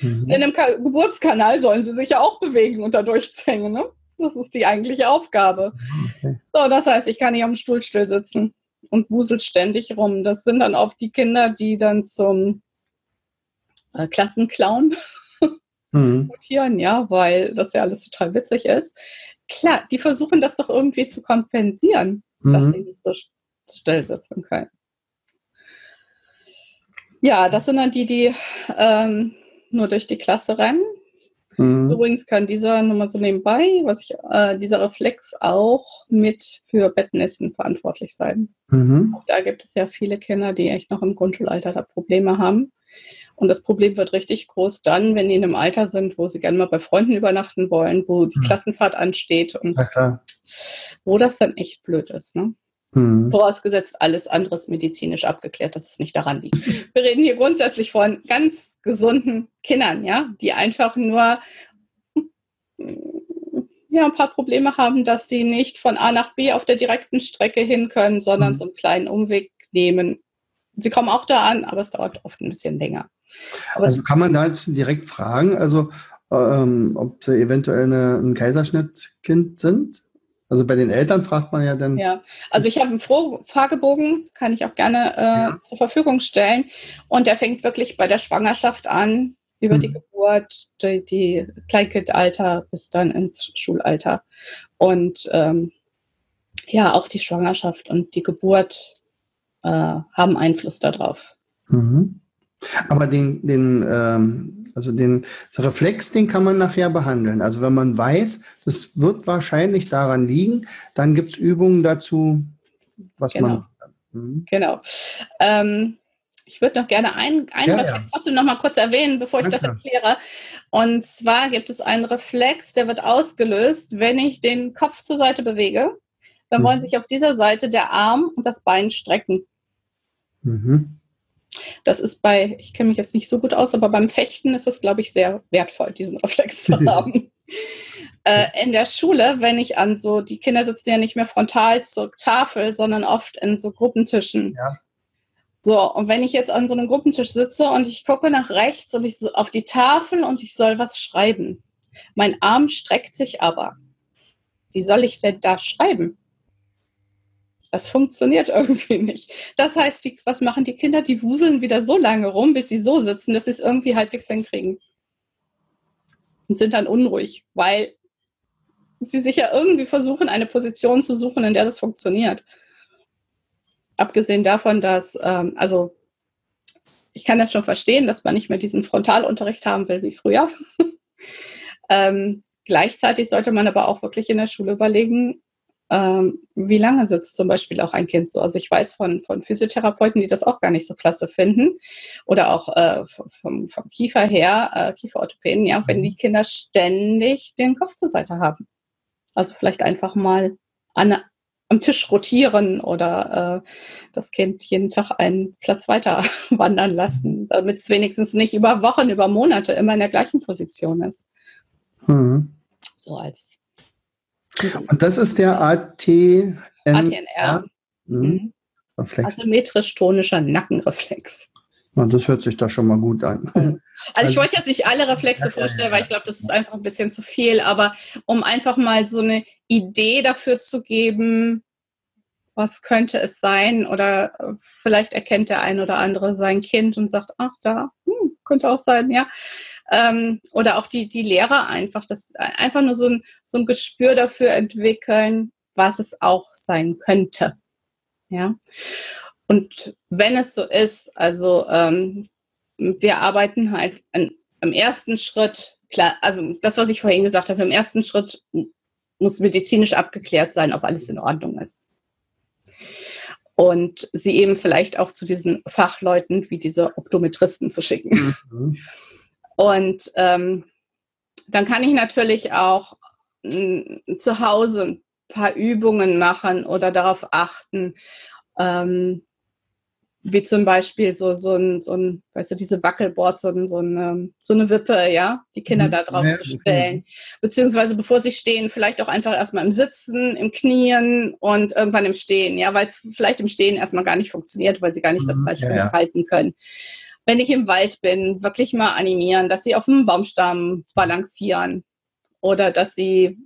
Mhm. In einem Ka Geburtskanal sollen sie sich ja auch bewegen und da durchzwängen. Ne? Das ist die eigentliche Aufgabe. Okay. So, das heißt, ich kann nicht am Stuhl still sitzen und wuselt ständig rum. Das sind dann oft die Kinder, die dann zum äh, Klassenclown Mhm. mutieren, ja, weil das ja alles total witzig ist. Klar, die versuchen das doch irgendwie zu kompensieren, dass Mhm. sie nicht so st- still sitzen können. Ja, das sind dann die, die ähm, nur durch die Klasse rennen. Mhm. Übrigens kann dieser, nur mal so nebenbei, was ich, äh, dieser Reflex auch mit für Bettnässen verantwortlich sein. Mhm. Auch da gibt es ja viele Kinder, die echt noch im Grundschulalter da Probleme haben. Und das Problem wird richtig groß dann, wenn die in einem Alter sind, wo sie gerne mal bei Freunden übernachten wollen, wo die Mhm. Klassenfahrt ansteht und wo das dann echt blöd ist. Ne? Mhm. Vorausgesetzt, alles andere ist medizinisch abgeklärt, dass es nicht daran liegt. Wir reden hier grundsätzlich von ganz gesunden Kindern, ja, die einfach nur ja, ein paar Probleme haben, dass sie nicht von A nach B auf der direkten Strecke hin können, sondern mhm. so einen kleinen Umweg nehmen. Sie kommen auch da an, aber es dauert oft ein bisschen länger. Aber also kann man da direkt fragen, also ähm, ob sie eventuell eine, ein Kaiserschnittkind sind? Also bei den Eltern fragt man ja dann. Ja, also ich habe einen Fragebogen, kann ich auch gerne äh, ja. zur Verfügung stellen. Und der fängt wirklich bei der Schwangerschaft an, über hm. die Geburt, die, die Kleinkindalter bis dann ins Schulalter. Und ähm, ja, auch die Schwangerschaft und die Geburt äh, haben Einfluss darauf. Mhm. Aber den, den ähm, also den Reflex, den kann man nachher behandeln. Also wenn man weiß, das wird wahrscheinlich daran liegen, dann gibt es Übungen dazu, was genau. man. Mhm. Genau. Ähm, ich würde noch gerne einen, einen ja, Reflex ja. trotzdem noch mal kurz erwähnen, bevor ich Danke. das erkläre. Und zwar gibt es einen Reflex, der wird ausgelöst, wenn ich den Kopf zur Seite bewege. Dann mhm. wollen sich auf dieser Seite der Arm und das Bein strecken. Mhm. Das ist bei, ich kenne mich jetzt nicht so gut aus, aber beim Fechten ist es, glaube ich, sehr wertvoll, diesen Reflex zu <laughs> haben. äh, in der Schule, wenn ich an so, die Kinder sitzen ja nicht mehr frontal zur Tafel, sondern oft in so Gruppentischen. Ja. So, und wenn ich jetzt an so einem Gruppentisch sitze und ich gucke nach rechts und ich so auf die Tafel und ich soll was schreiben. Mein Arm streckt sich aber. Wie soll ich denn da schreiben? Das funktioniert <laughs> irgendwie nicht. Das heißt, die, was machen die Kinder? Die wuseln wieder so lange rum, bis sie so sitzen, dass sie es irgendwie halbwegs hinkriegen. Und sind dann unruhig, weil sie sich ja irgendwie versuchen, eine Position zu suchen, in der das funktioniert. Abgesehen davon, dass, ähm, also ich kann das schon verstehen, dass man nicht mehr diesen Frontalunterricht haben will wie früher. <laughs> ähm, gleichzeitig sollte man aber auch wirklich in der Schule überlegen, ähm, wie lange sitzt zum Beispiel auch ein Kind so? Also ich weiß von, von Physiotherapeuten, die das auch gar nicht so klasse finden oder auch äh, vom, vom Kiefer her, äh, Kieferorthopäden, ja, wenn die Kinder ständig den Kopf zur Seite haben. Also vielleicht einfach mal an, am Tisch rotieren oder äh, das Kind jeden Tag einen Platz weiter <laughs> wandern lassen, damit es wenigstens nicht über Wochen, über Monate immer in der gleichen Position ist. Mhm. So als und das ist der ATNR. ATNR. Mhm. Asymmetrisch-tonischer Nackenreflex. Na, das hört sich da schon mal gut an. Also, <laughs> also ich wollte jetzt nicht alle Reflexe vorstellen, weil ich glaube, das ist einfach ein bisschen zu viel, aber um einfach mal so eine Idee dafür zu geben, was könnte es sein oder vielleicht erkennt der ein oder andere sein Kind und sagt, ach da, könnte auch sein, ja ähm, oder auch die, die Lehrer einfach, das einfach nur so ein, so ein Gespür dafür entwickeln, was es auch sein könnte. Ja. Und wenn es so ist, also ähm, wir arbeiten halt an, im ersten Schritt, klar, also das, was ich vorhin gesagt habe, im ersten Schritt muss medizinisch abgeklärt sein, ob alles in Ordnung ist. Und sie eben vielleicht auch zu diesen Fachleuten wie diese Optometristen zu schicken. Mhm. Und ähm, dann kann ich natürlich auch m, hm, zu Hause ein paar Übungen machen oder darauf achten, ähm, wie zum Beispiel so, so ein, so ein, weißt du, diese Wackelboard, so, ein, so, eine, so eine Wippe, ja, die Kinder mhm. da drauf ja, zu stellen. Beziehungsweise bevor sie stehen, vielleicht auch einfach erstmal im Sitzen, im Knien und irgendwann im Stehen, ja, weil es vielleicht im Stehen erstmal gar nicht funktioniert, weil sie gar nicht das mhm. gleiche ja, ja. halten können wenn ich im Wald bin, wirklich mal animieren, dass sie auf dem Baumstamm balancieren oder dass sie,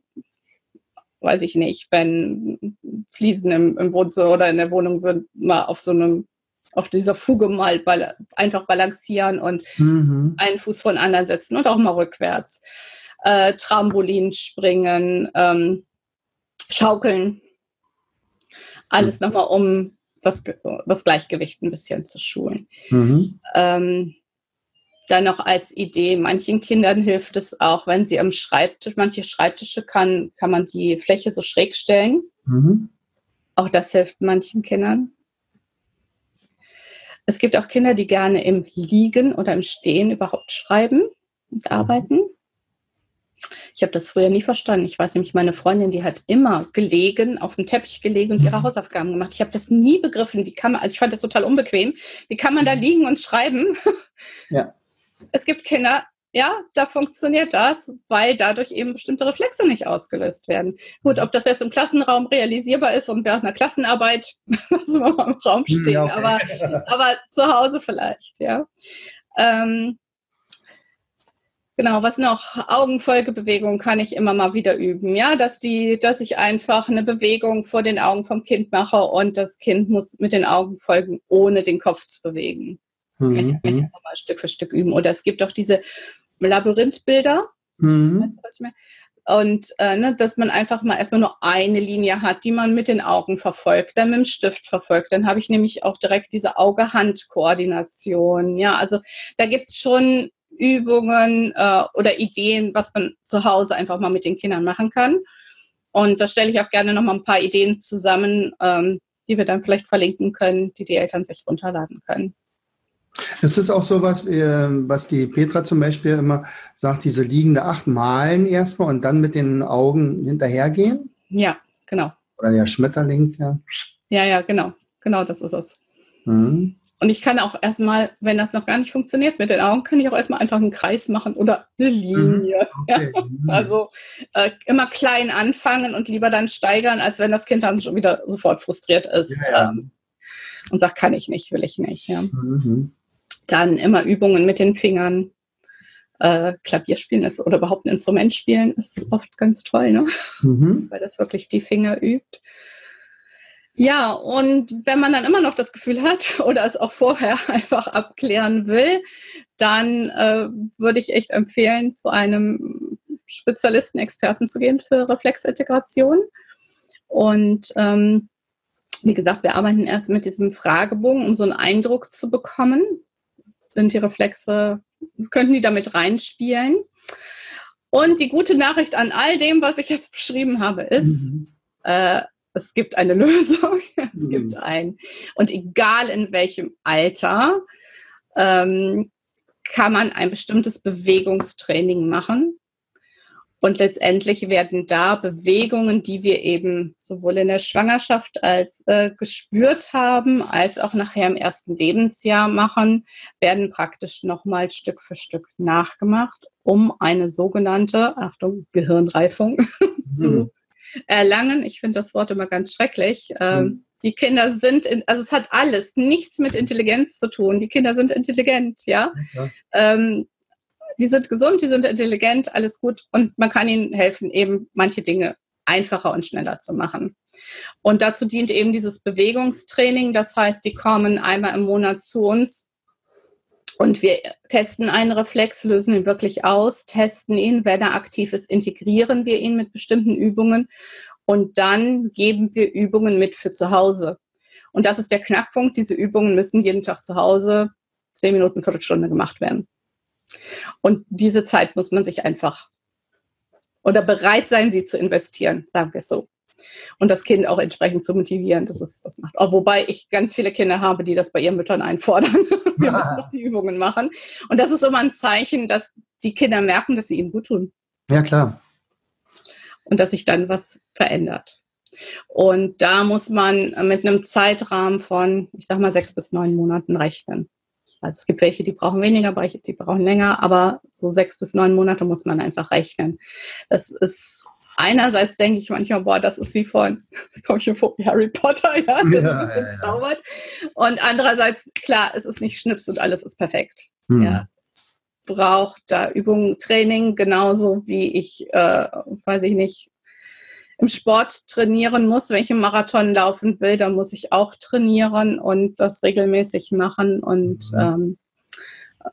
weiß ich nicht, wenn Fliesen im, im Wohnzimmer oder in der Wohnung sind, mal auf so einem auf dieser Fuge mal bal einfach balancieren und mhm. einen Fuß von anderen setzen und auch mal rückwärts. Äh, Trampolin springen, ähm, schaukeln. Alles mhm. nochmal, um das, das Gleichgewicht ein bisschen zu schulen. Mhm. Ähm, dann noch als Idee, manchen Kindern hilft es auch, wenn sie am Schreibtisch, manche Schreibtische kann, kann man die Fläche so schräg stellen. Mhm. Auch das hilft manchen Kindern. Es gibt auch Kinder, die gerne im Liegen oder im Stehen überhaupt schreiben und mhm. arbeiten. Ich habe das früher nie verstanden. Ich weiß nämlich, meine Freundin, die hat immer gelegen, auf dem Teppich gelegen und ihre mhm. Hausaufgaben gemacht. Ich habe das nie begriffen. Wie kann man, also ich fand das total unbequem. Wie kann man da mhm. liegen und schreiben? Ja. <laughs> Es gibt Kinder, ja, da funktioniert das, weil dadurch eben bestimmte Reflexe nicht ausgelöst werden. Gut, ob das jetzt im Klassenraum realisierbar ist und während einer Klassenarbeit, <laughs> mal im Raum hm, stehen, okay. aber, aber zu Hause vielleicht, ja. Ähm, Genau, was noch? Augenfolgebewegung kann ich immer mal wieder üben, ja, dass die, dass ich einfach eine Bewegung vor den Augen vom Kind mache und das Kind muss mit den Augen folgen, ohne den Kopf zu bewegen. Mhm. Kann ich mal Stück für Stück üben. Oder es gibt auch diese Labyrinthbilder. Mhm. Und äh, ne, dass man einfach mal erstmal nur eine Linie hat, die man mit den Augen verfolgt, dann mit dem Stift verfolgt. Dann habe ich nämlich auch direkt diese Auge-Hand-Koordination. Ja, also da gibt es schon Übungen äh, oder Ideen, was man zu Hause einfach mal mit den Kindern machen kann. Und da stelle ich auch gerne noch mal ein paar Ideen zusammen, ähm, die wir dann vielleicht verlinken können, die die Eltern sich runterladen können. Das ist auch so was, was die Petra zum Beispiel immer sagt, diese liegende acht Malen erstmal und dann mit den Augen hinterhergehen. Ja, genau. Oder der Schmetterling, ja. Ja, ja, genau. Genau, das ist es. Mhm. Und ich kann auch erstmal, wenn das noch gar nicht funktioniert mit den Augen, kann ich auch erstmal einfach einen Kreis machen oder eine mhm. Linie. Okay. Ja? Mhm. Also äh, immer klein anfangen und lieber dann steigern, als wenn das Kind dann schon wieder sofort frustriert ist ja, ja. Ähm, und sagt, kann ich nicht, will ich nicht. Mhm. Dann immer Übungen mit den Fingern. Äh, Klavier spielen ist oder überhaupt ein Instrument spielen ist oft ganz toll, ne? Mhm. <laughs> weil das wirklich die Finger übt. Ja, und wenn man dann immer noch das Gefühl hat <laughs> oder es auch vorher <laughs> einfach abklären will, dann äh, würde ich echt empfehlen, zu einem Spezialisten, Experten zu gehen für Reflexintegration. Und ähm, wie gesagt, wir arbeiten erst mit diesem Fragebogen, um so einen Eindruck zu bekommen. Sind die Reflexe, könnten die damit reinspielen? Und die gute Nachricht an all dem, was ich jetzt beschrieben habe, ist, mhm. äh, es gibt eine <laughs> Lösung, es mhm. gibt ein. Und egal in welchem Alter, ähm, kann man ein bestimmtes Bewegungstraining machen. Und letztendlich werden da Bewegungen, die wir eben sowohl in der Schwangerschaft als äh, gespürt haben, als auch nachher im ersten Lebensjahr machen, werden praktisch nochmal Stück für Stück nachgemacht, um eine sogenannte, Achtung, Gehirnreifung <laughs> mhm. zu erlangen. Ich finde das Wort immer ganz schrecklich. Ähm, mhm. Die Kinder sind, in, also es hat alles, nichts mit Intelligenz zu tun. Die Kinder sind intelligent, ja. ja. Ähm, die sind gesund, die sind intelligent, alles gut. Und man kann ihnen helfen, eben manche Dinge einfacher und schneller zu machen. Und dazu dient eben dieses Bewegungstraining. Das heißt, die kommen einmal im Monat zu uns und wir testen einen Reflex, lösen ihn wirklich aus, testen ihn. Wenn er aktiv ist, integrieren wir ihn mit bestimmten Übungen. Und dann geben wir Übungen mit für zu Hause. Und das ist der Knackpunkt. Diese Übungen müssen jeden Tag zu Hause zehn Minuten, Viertelstunde gemacht werden. Und diese Zeit muss man sich einfach oder bereit sein, sie zu investieren, sagen wir es so und das Kind auch entsprechend zu motivieren, dass es das macht. Auch wobei ich ganz viele Kinder habe, die das bei ihren Müttern einfordern. <laughs> Wir müssen noch die Übungen machen. Und das ist immer ein Zeichen, dass die Kinder merken, dass sie ihnen gut tun. Ja, klar. Und dass sich dann was verändert. Und da muss man mit einem Zeitrahmen von, ich sag mal, sechs bis neun Monaten rechnen. Also es gibt welche, die brauchen weniger, welche, die brauchen länger, aber so sechs bis neun Monate muss man einfach rechnen. Das ist einerseits denke ich manchmal, boah, das ist wie von, <laughs> komme ich mir vor, wie Harry Potter, ja, <laughs> das ja, ist entzaubert. Ja, ja. Und andererseits, klar, es ist nicht Schnips und alles ist perfekt. Hm. Ja, es braucht da Übung, Training, genauso wie ich, äh, weiß ich nicht, im Sport trainieren muss. Wenn ich einen Marathon laufen will, dann muss ich auch trainieren und das regelmäßig machen. Und mhm. ähm,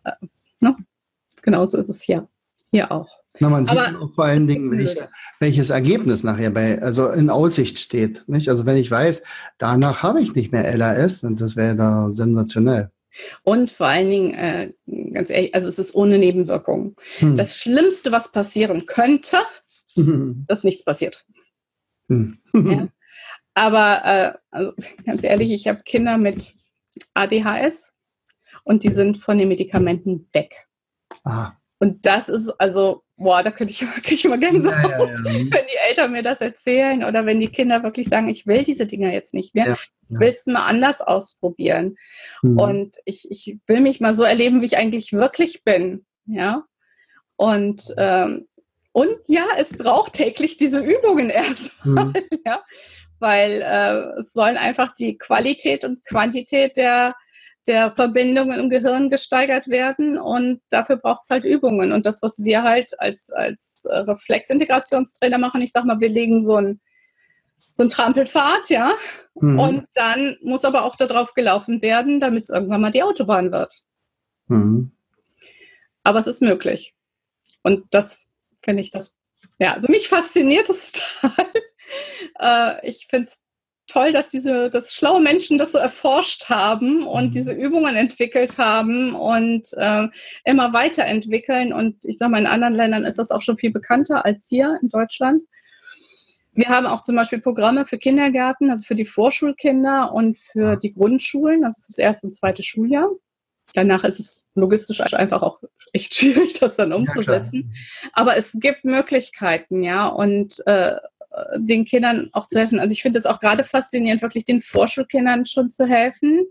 äh, ne? genauso ist es hier, hier auch. Na, man sieht auch vor allen Dingen, welche, welches Ergebnis nachher bei, also in Aussicht steht. Nicht? Also wenn ich weiß, danach habe ich nicht mehr LAS, und das wäre da sensationell. Und vor allen Dingen, äh, ganz ehrlich, also es ist ohne Nebenwirkungen. Hm. Das Schlimmste, was passieren könnte, hm. <laughs> dass nichts passiert. Hm. Ja. Aber äh, also, <laughs> ganz ehrlich, ich habe Kinder mit ADHS und die sind von den Medikamenten weg. Ah. Und das ist also boah, da könnte ich <laughs> wirklich immer Gänsehaut, ja, ja, ja. <laughs> wenn die Eltern mir das erzählen oder wenn die Kinder wirklich sagen, ich will diese Dinger jetzt nicht mehr, ich will es mal anders ausprobieren. Mhm. Und ich, ich will mich mal so erleben, wie ich eigentlich wirklich bin. Ja. Und, ähm, und ja, es braucht täglich diese Übungen erstmal, mhm. <laughs> ja, weil äh, es sollen einfach die Qualität und Quantität der, der Verbindungen im Gehirn gesteigert werden und dafür braucht es halt Übungen. Und das, was wir halt als, als äh, Reflexintegrationstrainer machen, ich sag mal, wir legen so ein so ein Trampelfahrt, ja. Mhm. Und dann muss aber auch darauf gelaufen werden, damit es irgendwann mal die Autobahn wird. Mhm. Aber es ist möglich. Und das finde ich das, ja, also mich fasziniert das <laughs> total. äh, ich finde es toll, dass diese, dass schlaue Menschen das so erforscht haben und mhm. diese Übungen entwickelt haben und äh, immer weiterentwickeln. Und ich sage mal, in anderen Ländern ist das auch schon viel bekannter als hier in Deutschland. Wir haben auch zum Beispiel Programme für Kindergärten, also für die Vorschulkinder und für die Grundschulen, also für das erste und zweite Schuljahr. Danach ist es logistisch einfach auch echt <laughs> schwierig, das dann umzusetzen. Ja, Aber es gibt Möglichkeiten, ja, und äh, den Kindern auch zu helfen. Also ich finde es auch gerade faszinierend, wirklich den Vorschulkindern schon zu helfen.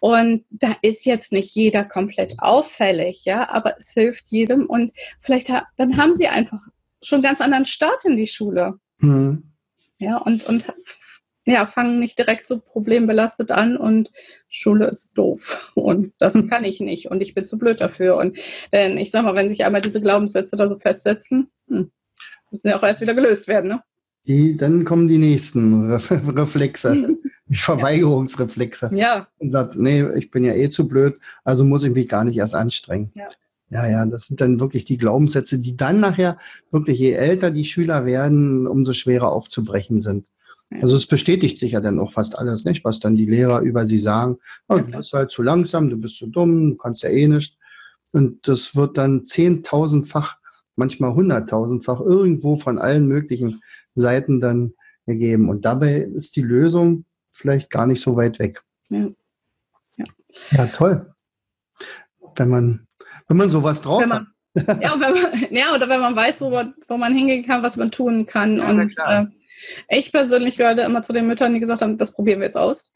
Und da ist jetzt nicht jeder komplett auffällig, ja, aber es hilft jedem und vielleicht ha dann haben sie einfach schon einen ganz anderen Start in die Schule. Mhm. Ja, und, und ja, fangen nicht direkt so problembelastet an und Schule ist doof <laughs> und das hm. <laughs> kann ich nicht und ich bin zu blöd dafür. Und denn ich sag mal, wenn sich einmal diese Glaubenssätze da so festsetzen, hm, müssen ja auch erst wieder gelöst werden, ne? Die, dann kommen die nächsten <laughs> Reflexe, die Verweigerungsreflexe. Ja. Und sagt, nee, ich bin ja eh zu blöd, also muss ich mich gar nicht erst anstrengen. Ja. Ja, ja, das sind dann wirklich die Glaubenssätze, die dann nachher wirklich, je älter die Schüler werden, umso schwerer aufzubrechen sind. Also es bestätigt sich ja dann auch fast alles, nicht? Was dann die Lehrer über sie sagen. Oh, du bist halt zu langsam, du bist zu dumm, du kannst ja eh nicht. Und das wird dann zehntausendfach, manchmal hunderttausendfach irgendwo von allen möglichen Seiten dann gegeben. Und dabei ist die Lösung vielleicht gar nicht so weit weg. Ja, ja. ja toll. Wenn man wenn man sowas drauf man, hat. <laughs> ja, man, ja, oder wenn man weiß, wo man, wo man hingehen kann, was man tun kann. Ja, und äh, ich persönlich gehörte immer zu den Müttern, die gesagt haben, das probieren wir jetzt aus.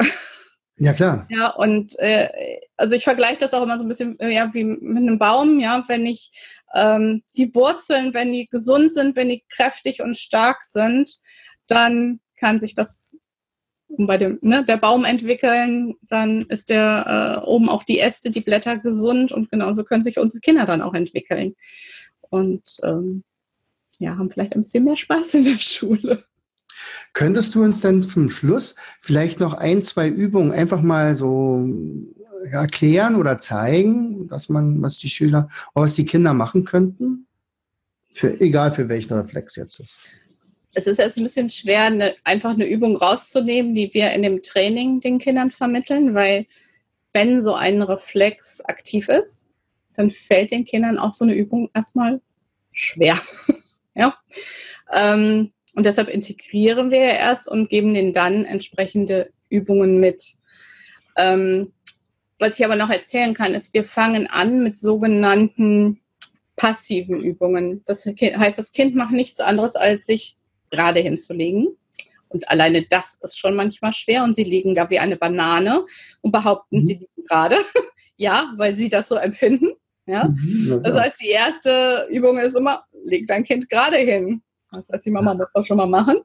Ja, klar. Ja, und äh, also ich vergleiche das auch immer so ein bisschen äh, ja, wie mit einem Baum, ja, wenn ich ähm, die Wurzeln, wenn die gesund sind, wenn die kräftig und stark sind, dann kann sich das bei dem ne, der Baum entwickeln, dann ist der äh, oben auch die Äste, die Blätter gesund und genauso können sich unsere Kinder dann auch entwickeln. Und ähm, ja, haben vielleicht ein bisschen mehr Spaß in der Schule. Könntest du uns dann zum Schluss vielleicht noch ein, zwei Übungen einfach mal so erklären oder zeigen, dass man, was die Schüler, was die Kinder machen könnten? Für, egal für welchen Reflex jetzt ist es ist jetzt ein bisschen schwer, eine, einfach eine Übung rauszunehmen, die wir in dem Training den Kindern vermitteln, weil wenn so ein Reflex aktiv ist, dann fällt den Kindern auch so eine Übung erstmal schwer. <laughs> ja. Ähm, und deshalb integrieren wir ja erst und geben denen dann entsprechende Übungen mit. Ähm, was ich aber noch erzählen kann, ist, wir fangen an mit sogenannten passiven Übungen. Das heißt, das Kind macht nichts anderes, als sich gerade hinzulegen. Und alleine das ist schon manchmal schwer. Und sie liegen da wie eine Banane und behaupten, mhm. sie liegen gerade. <laughs> ja, weil sie das so empfinden. Ja? Mhm, das heißt, die erste Übung ist immer, leg dein Kind gerade hin. Das heißt, die Mama muss das schon mal machen.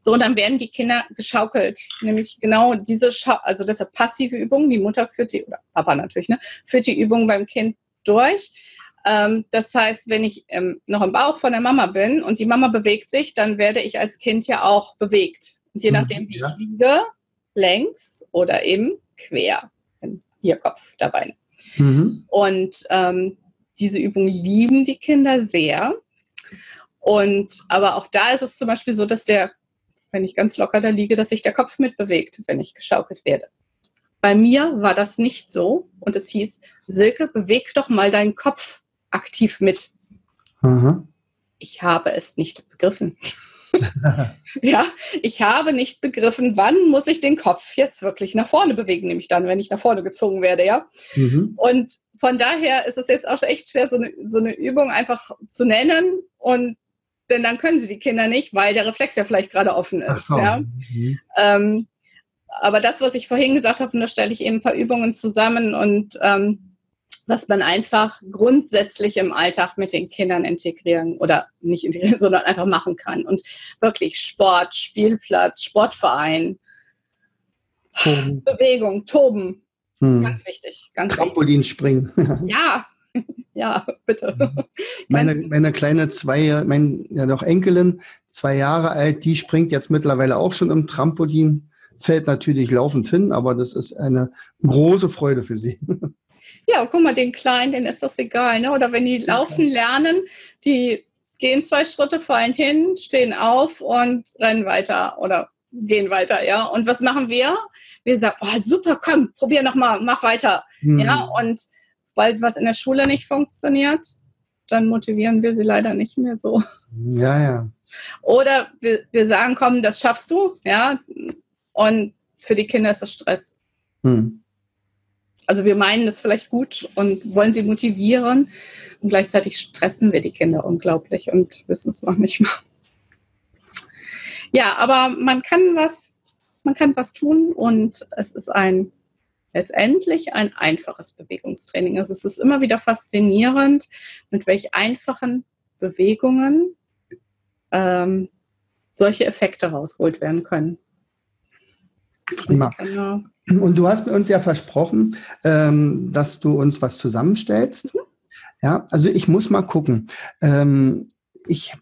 So, und dann werden die Kinder geschaukelt. Nämlich genau diese, Schau also deshalb passive Übung. Die Mutter führt die, oder Papa natürlich, ne, führt die Übung beim Kind durch. Ähm, das heißt, wenn ich ähm, noch im Bauch von der Mama bin und die Mama bewegt sich, dann werde ich als Kind ja auch bewegt. Und je mhm, nachdem, wie ja. ich liege, längs oder eben quer. Hier Kopf dabei. Mhm. Und ähm, diese Übung lieben die Kinder sehr. Und aber auch da ist es zum Beispiel so, dass der, wenn ich ganz locker da liege, dass sich der Kopf mitbewegt, wenn ich geschaukelt werde. Bei mir war das nicht so und es hieß, Silke, beweg doch mal deinen Kopf aktiv mit. Aha. Ich habe es nicht begriffen. <laughs> ja, ich habe nicht begriffen, wann muss ich den Kopf jetzt wirklich nach vorne bewegen, nämlich dann, wenn ich nach vorne gezogen werde, ja. Mhm. Und von daher ist es jetzt auch echt schwer, so eine, so eine Übung einfach zu nennen und denn dann können sie die Kinder nicht, weil der Reflex ja vielleicht gerade offen ist. So. Ja? Mhm. Ähm, aber das, was ich vorhin gesagt habe, und da stelle ich eben ein paar Übungen zusammen und ähm, was man einfach grundsätzlich im Alltag mit den Kindern integrieren oder nicht integrieren, <laughs> sondern einfach machen kann. Und wirklich Sport, Spielplatz, Sportverein, Toben. Bewegung, Toben. Hm. Ganz wichtig. Ganz Trampolin springen. <laughs> ja, ja, <laughs> bitte. Meine, meine kleine zwei, mein ja doch Enkelin, zwei Jahre alt, die springt jetzt mittlerweile auch schon im Trampolin, fällt natürlich laufend hin, aber das ist eine große Freude für sie. <laughs> Ja, guck mal, den Kleinen, denen ist das egal. Ne? Oder wenn die laufen lernen, die gehen zwei Schritte, fallen hin, stehen auf und rennen weiter oder gehen weiter, ja. Und was machen wir? Wir sagen, oh, super, komm, probier nochmal, mach weiter. Hm. Ja, und weil was in der Schule nicht funktioniert, dann motivieren wir sie leider nicht mehr so. Ja, ja. Oder wir, wir sagen, komm, das schaffst du, ja. Und für die Kinder ist das Stress. Hm. Also wir meinen das vielleicht gut und wollen sie motivieren und gleichzeitig stressen wir die Kinder unglaublich und wissen es noch nicht mal. Ja, aber man kann was, man kann was tun und es ist ein letztendlich ein einfaches Bewegungstraining. Also es ist immer wieder faszinierend, mit welch einfachen Bewegungen ähm, solche Effekte rausgeholt werden können. Prima. Genau. Und du hast mir uns ja versprochen, ähm, dass du uns was zusammenstellst. Mhm. Ja, also ich muss mal gucken. Ähm, ich,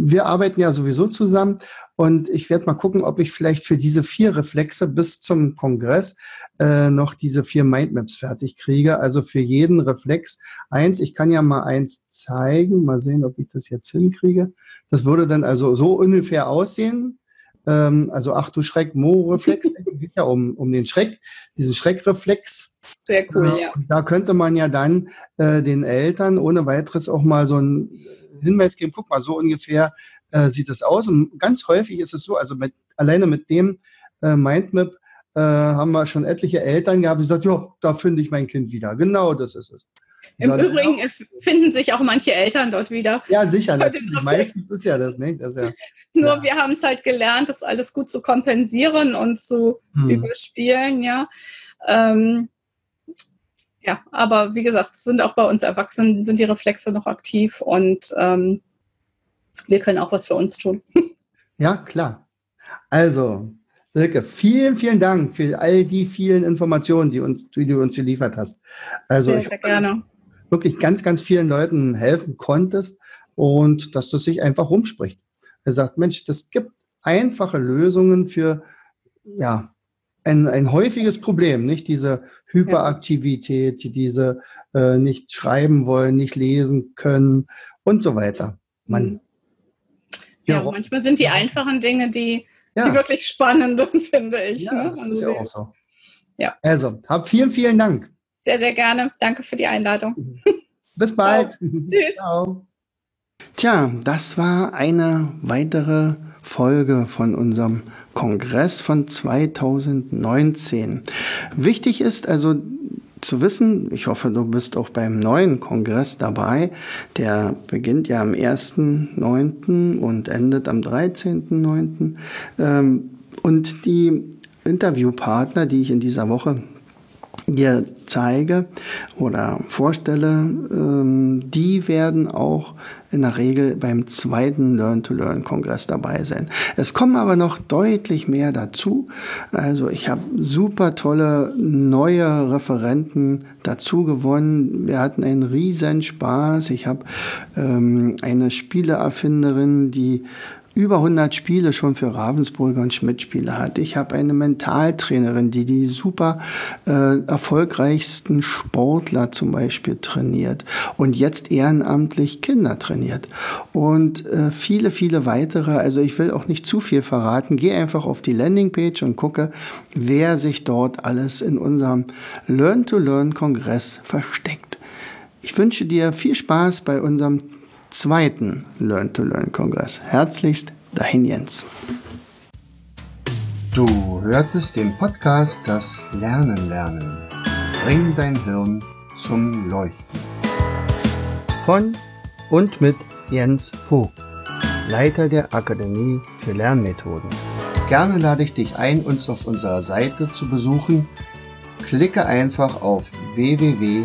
wir arbeiten ja sowieso zusammen und ich werde mal gucken, ob ich vielleicht für diese vier Reflexe bis zum Kongress äh, noch diese vier Mindmaps fertig kriege. Also für jeden Reflex eins. Ich kann ja mal eins zeigen. Mal sehen, ob ich das jetzt hinkriege. Das würde dann also so ungefähr aussehen. Ähm, also ach du Schreck, Mo-Reflex, geht ja um, um den Schreck, diesen Schreckreflex. Sehr cool, äh, ja. Da könnte man ja dann äh, den Eltern ohne weiteres auch mal so einen Hinweis geben, guck mal, so ungefähr äh, sieht das aus. Und ganz häufig ist es so, also mit, alleine mit dem äh, Mindmap äh, haben wir schon etliche Eltern gehabt, die gesagt, ja, da finde ich mein Kind wieder. Genau das ist es. Im Sondern Übrigen auch, finden sich auch manche Eltern dort wieder. Ja, sicher. <laughs> Meistens ist ja das, ne? Das ja, <laughs> Nur ja. wir haben es halt gelernt, das alles gut zu kompensieren und zu hm. überspielen, ja. Ähm, ja, aber wie gesagt, sind auch bei uns Erwachsenen, sind die Reflexe noch aktiv und ähm, wir können auch was für uns tun. <laughs> Ja, klar. Also, Silke, vielen, vielen Dank für all die vielen Informationen, die, uns, die du uns geliefert hast. Also, sehr, sehr gerne. wirklich ganz, ganz vielen Leuten helfen konntest und dass das sich einfach rumspricht. Er sagt, Mensch, das gibt einfache Lösungen für, ja, ein, ein häufiges Problem, nicht diese Hyperaktivität, diese äh, nicht schreiben wollen, nicht lesen können und so weiter. Man, ja, ja manchmal sind die einfachen Dinge die ja. die wirklich spannenden, <laughs> finde ich. Ja, ne? das ist ja auch so. Ja. Also, hab vielen, vielen Dank. Sehr, sehr gerne. Danke für die Einladung. <laughs> Bis bald. Tschüss. Ciao. Tja, das war eine weitere Folge von unserem Kongress von 2019. Wichtig ist also zu wissen. Ich hoffe, du bist auch beim neuen Kongress dabei. Der beginnt ja am 1.9. und endet am 13.9. Ähm, und die Interviewpartner, die ich in dieser Woche dir zeige oder vorstelle, ähm, die werden auch in der Regel beim zweiten Learn-to-Learn-Kongress dabei sein. Es kommen aber noch deutlich mehr dazu. Also ich habe super tolle neue Referenten dazu gewonnen. Wir hatten einen riesen Spaß. Ich habe ähm, eine Spieleerfinderin, die über 100 Spiele schon für Ravensburger und Schmidt-Spiele hat. Ich habe eine Mentaltrainerin, die die super äh, erfolgreichsten Sportler zum Beispiel trainiert und jetzt ehrenamtlich Kinder trainiert. Und äh, viele, viele weitere. Also ich will auch nicht zu viel verraten. Geh einfach auf die Landingpage und gucke, wer sich dort alles in unserem Learn-to-Learn-Kongress versteckt. Ich wünsche dir viel Spaß bei unserem zweiten Learn-to-Learn-Kongress. Herzlichst, dein Jens. Du hörtest den Podcast Das Lernen lernen. Bring dein Hirn zum Leuchten. Von und mit Jens Vogt, Leiter der Akademie für Lernmethoden. Gerne lade ich dich ein, uns auf unserer Seite zu besuchen. Klicke einfach auf www